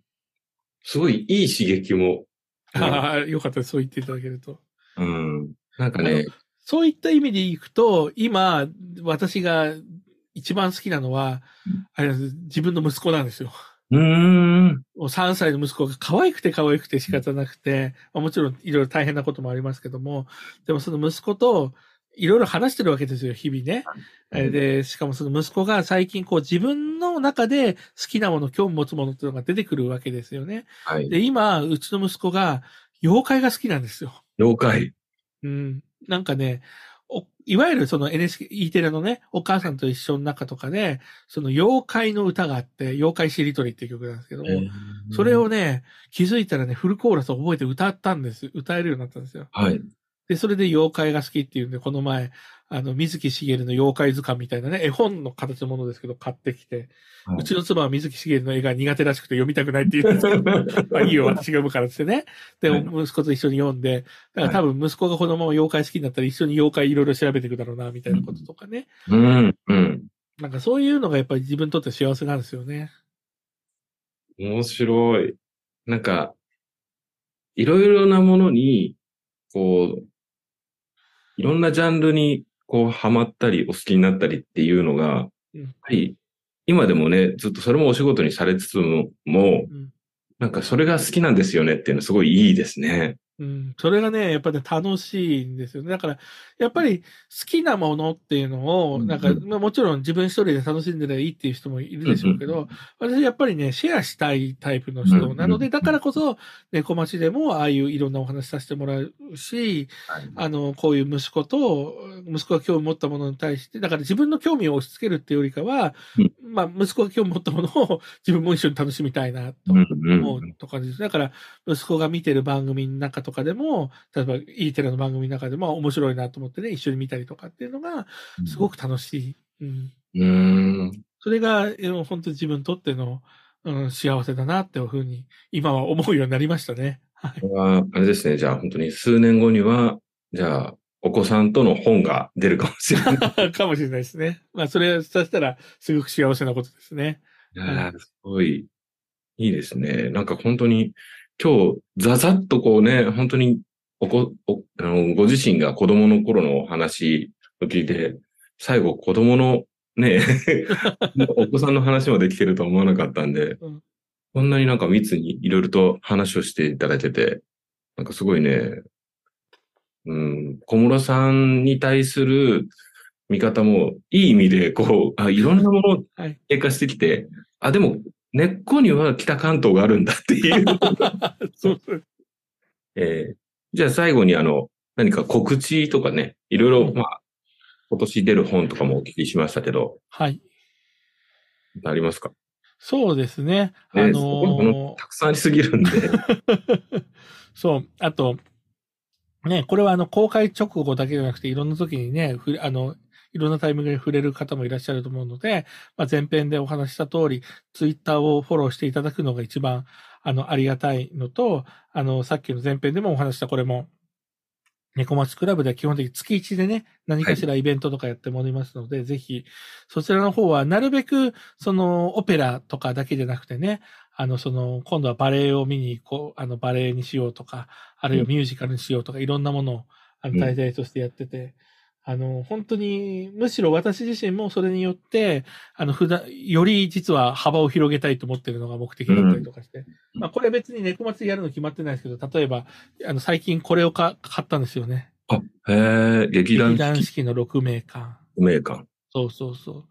すごいいい刺激も。ああ、よかったです。そう言っていただけると。うん。なんかね、そういった意味でいくと、今、私が一番好きなのは、あれ自分の息子なんですよ。うん。3歳の息子が可愛くて可愛くて仕方なくて、まあ、もちろんいろいろ大変なこともありますけども、でもその息子といろいろ話してるわけですよ、日々ね。で、しかもその息子が最近こう自分の中で好きなもの、興味持つものっていうのが出てくるわけですよね。はい、で、今、うちの息子が妖怪が好きなんですよ。妖怪うん。なんかね、いわゆるその NHK、E テレのね、お母さんと一緒の中とかで、その妖怪の歌があって、妖怪しりとりっていう曲なんですけども、それをね、気づいたらね、フルコーラスを覚えて歌ったんです。歌えるようになったんですよ。はい。で、それで妖怪が好きっていうんで、この前、あの、水木しげるの妖怪図鑑みたいなね、絵本の形のものですけど、買ってきて、はい、うちの妻は水木しげるの絵が苦手らしくて読みたくないって言うんですけど、まあいいよ、私が読むからってね。で、息子と一緒に読んで、だから多分息子がこのまま妖怪好きになったら一緒に妖怪いろいろ調べていくだろうな、みたいなこととかね。うん、うん。なんかそういうのがやっぱり自分にとって幸せなんですよね。面白い。なんか、いろいろなものに、こう、いろんなジャンルにこうハマったりお好きになったりっていうのが、うんやっぱり今でもね、ずっとそれもお仕事にされつつも、もううんなんかそれが好きなんですよねっていうのはすごいいいですね。うん、それがね、やっぱり、ね、楽しいんですよね。だから、やっぱり好きなものっていうのを、うん。なんか、まあもちろん自分一人で楽しんでりゃいいっていう人もいるでしょうけど、私やっぱりね、シェアしたいタイプの人なので、うん。だからこそ、猫町でもああいういろんなお話させてもらうし、あの、こういう息子と、息子が興味持ったものに対して、だから自分の興味を押し付けるっていうよりかは、うん。まあ、息子が興味持ったものを自分も一緒に楽しみたいなと思うとかです。だから、息子が見てる番組の中とかでも、例えば、E テレの番組の中でも面白いなと思ってね、一緒に見たりとかっていうのが、すごく楽しい。うん。うーん。それが、えー本当に自分にとっての、うん、幸せだなっていうふうに、今は思うようになりましたね。はい。あれですね。じゃあ本当に数年後には、じゃあ、お子さんとの本が出るかもしれない。かもしれないですね。まあ、それ、さしたら、すごく幸せなことですね。いやーすごい、いいですね。なんか本当に、今日、ざざっとこうね、本当におこ、おあのご自身が子供の頃のお話を聞いて、最後子供のね、お子さんの話もできてるとは思わなかったんで、うんこんなになんか密にいろいろと話をしていただいてて、なんかすごいね、うん、小室さんに対する見方もいい意味で、こう、あ、いろんなものをはい。経過してきて、あ、でも、根っこには北関東があるんだっていう。そうそう。えーじゃあ最後にあの、何か告知とかね、いろいろ、うんまあ、今年出る本とかもお聞きしましたけど、はい。ありますか？そうですね。ねあののたくさんありすぎるんで。そう。あと、ね、これはあの、公開直後だけじゃなくて、いろんな時にね、あの、いろんなタイミングで触れる方もいらっしゃると思うので、まあ、前編でお話しした通り、ツイッターをフォローしていただくのが一番、あの、ありがたいのと、あの、さっきの前編でもお話ししたこれも、猫町クラブでは基本的に月1でね、何かしらイベントとかやっておりますので、ぜひ、そちらの方は、なるべく、その、オペラとかだけじゃなくてね、あの、その、今度はバレエを見に行こう、あの、バレエにしようとか、あるいはミュージカルにしようとか、いろんなものを、あの、うん。題材としてやってて、あの、本当に、むしろ私自身もそれによって、あの、普段、より実は幅を広げたいと思ってるのが目的だったりとかして。うんまあ、これ別に猫祭りやるの決まってないですけど、例えば、あの、最近これをか買ったんですよね。あ、へえ、劇団劇団四季式の6名館。名館。そうそうそう。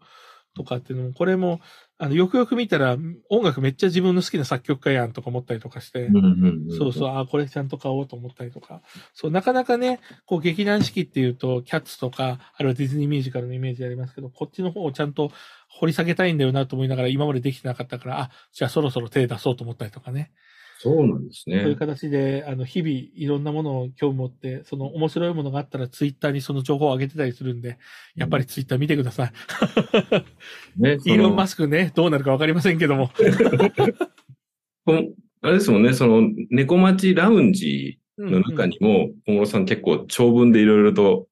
とかっていうのも、これも、あの、よくよく見たら、音楽めっちゃ自分の好きな作曲家やんとか思ったりとかして、うんうんうんそうそう、あ、これちゃんと買おうと思ったりとか。そう、なかなかね、こう、劇団四季っていうと、キャッツとか、あるいはディズニーミュージカルのイメージありますけど、こっちの方をちゃんと掘り下げたいんだよなと思いながら、今までできてなかったから、あ、じゃあそろそろ手出そうと思ったりとかね。そうなんですそういうね。形で、あの、日々いろんなものを興味持って、その面白いものがあったらツイッターにその情報を上げてたりするんで、やっぱりツイッター見てください。ね、イーロン・マススクね、どうなるかわかりませんけども。あれですもんね、その、猫町ラウンジの中うんにも、小室さん結構長文でいろいろと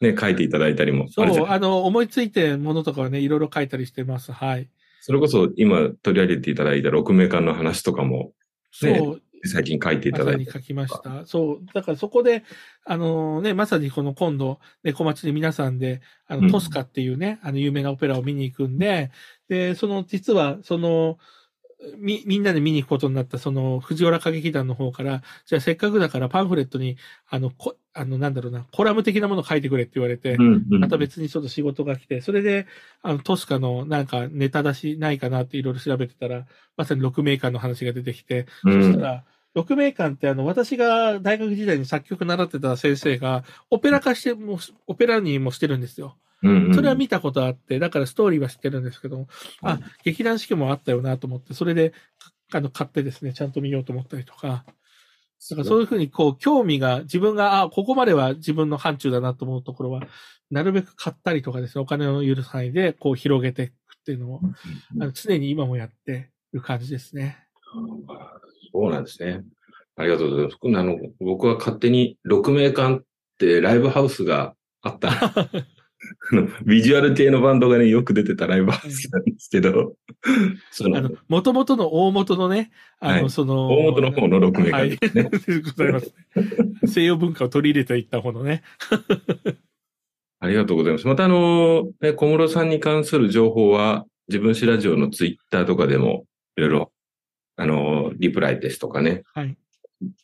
ね、書いていただいたりもそう、あの、思いついてものとかはね、いろいろ書いたりしてます。はい。それこそ今取り上げていただいた6名間の話とかもねそう、最近書いていまただいて。書きました。そう。だからそこで、あのね、まさにこの今度、猫町で皆さんで、あうんの、トスカっていうね、あの、有名なオペラを見に行くんで、で、その、実は、その、み、みんなで見に行くことになった、その、藤原歌劇団の方から、じゃあせっかくだからパンフレットに、あの、こ、あの、なんだろうな、コラム的なものを書いてくれって言われて、うんうんまた別にちょっと仕事が来て、それで、あの、トスカのなんかネタ出しないかなっていろいろ調べてたら、まさに6名間の話が出てきて、うんそしたら、6名間ってあの、私が大学時代に作曲習ってた先生が、オペラ化しても、オペラにもしてるんですよ。うんうんそれは見たことあって、だからストーリーは知ってるんですけど、あ、劇団四季もあったよなと思って、それで、かあの、買ってですね、ちゃんと見ようと思ったりとか、だからそういうふうに、こう、興味が、自分が、あ、ここまでは自分の範疇だなと思うところは、なるべく買ったりとかですね、お金の許す範囲で、こう、広げていくっていうのを、あの常に今もやってる感じですね。そうなんですね。ありがとうございます。あの、僕は勝手に6名間ってライブハウスがあった。あのビジュアル系のバンドがね、よく出てたライブハウスなんですけど、そのあの、元々の大元のね、あの、はいその、大元の方の6名はい。間ですね。で ございます。西洋文化を取り入れていった方のね。ありがとうございます。また、あの、ね、小室さんに関する情報は、自分史ラジオのツイッターとかでも、いろいろ、あの、リプライですとかね、はい。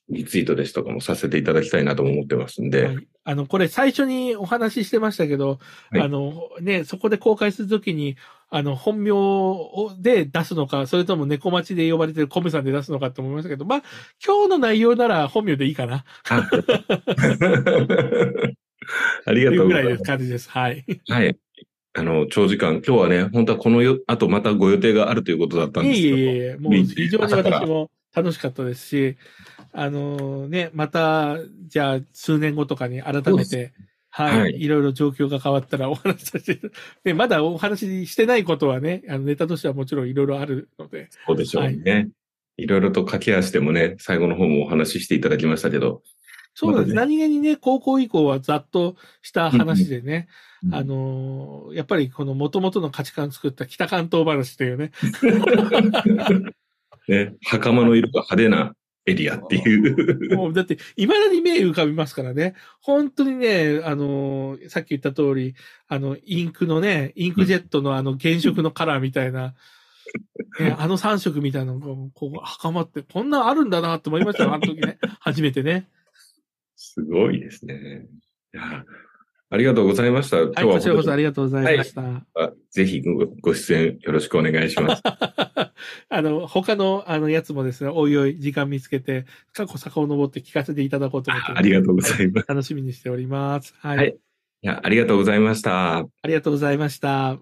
リツイートですとかもさせていただきたいなとも思ってますんで、はい、あの、これ最初にお話ししてましたけど、はいあの、ね、そこで公開するときに、あの、本名をで出すのか、それとも猫町で呼ばれてるコメさんで出すのかって思いましたけど、まあ、今日の内容なら本名でいいかな。あ ありがというぐらいですとうございます。感じです。はい。はい。あの、長時間、今日はね、本当はこのよ、あとまたご予定があるということだったんいえですけど。いえいえ、もう非常に私も楽しかったですし、あのね、また、じゃあ数年後とかに改めて、はい、はい。い、ろいろ状況が変わったらお話しさせて、ね、まだお話ししてないことはね、あのネタとしてはもちろんいろいろあるので、そうでしょうね。い、ろいろと駆け足でもね、最後の方もお話ししていただきましたけど。そうなんです。まだ何気にね、高校以降はざっとした話でね、うんあのやっぱりこの元々の価値観作った北関東話というね、ね、袴の色が派手なエリアっていう。もうだって、未だに目浮かびますからね。本当にね、あのーさっき言った通り、あの、インクのね、インクジェットのあの原色のカラーみたいな、ね、あの3色みたいなのが、こう、袴って、こんなんあるんだなって思いましたよ、あの時ね。初めてね。すごいですね。いやありがとうございました。今はい、こちらこそありりがとうございました。ぜひごご出演よろしくお願いします。あの、他の、あの、やつもですね、おいおい時間見つけて、過去遡って聞かせていただこうと思って、ありがとうございます。楽しみにしております。はい。はいいや、ありがとうございました。ありがとうございました。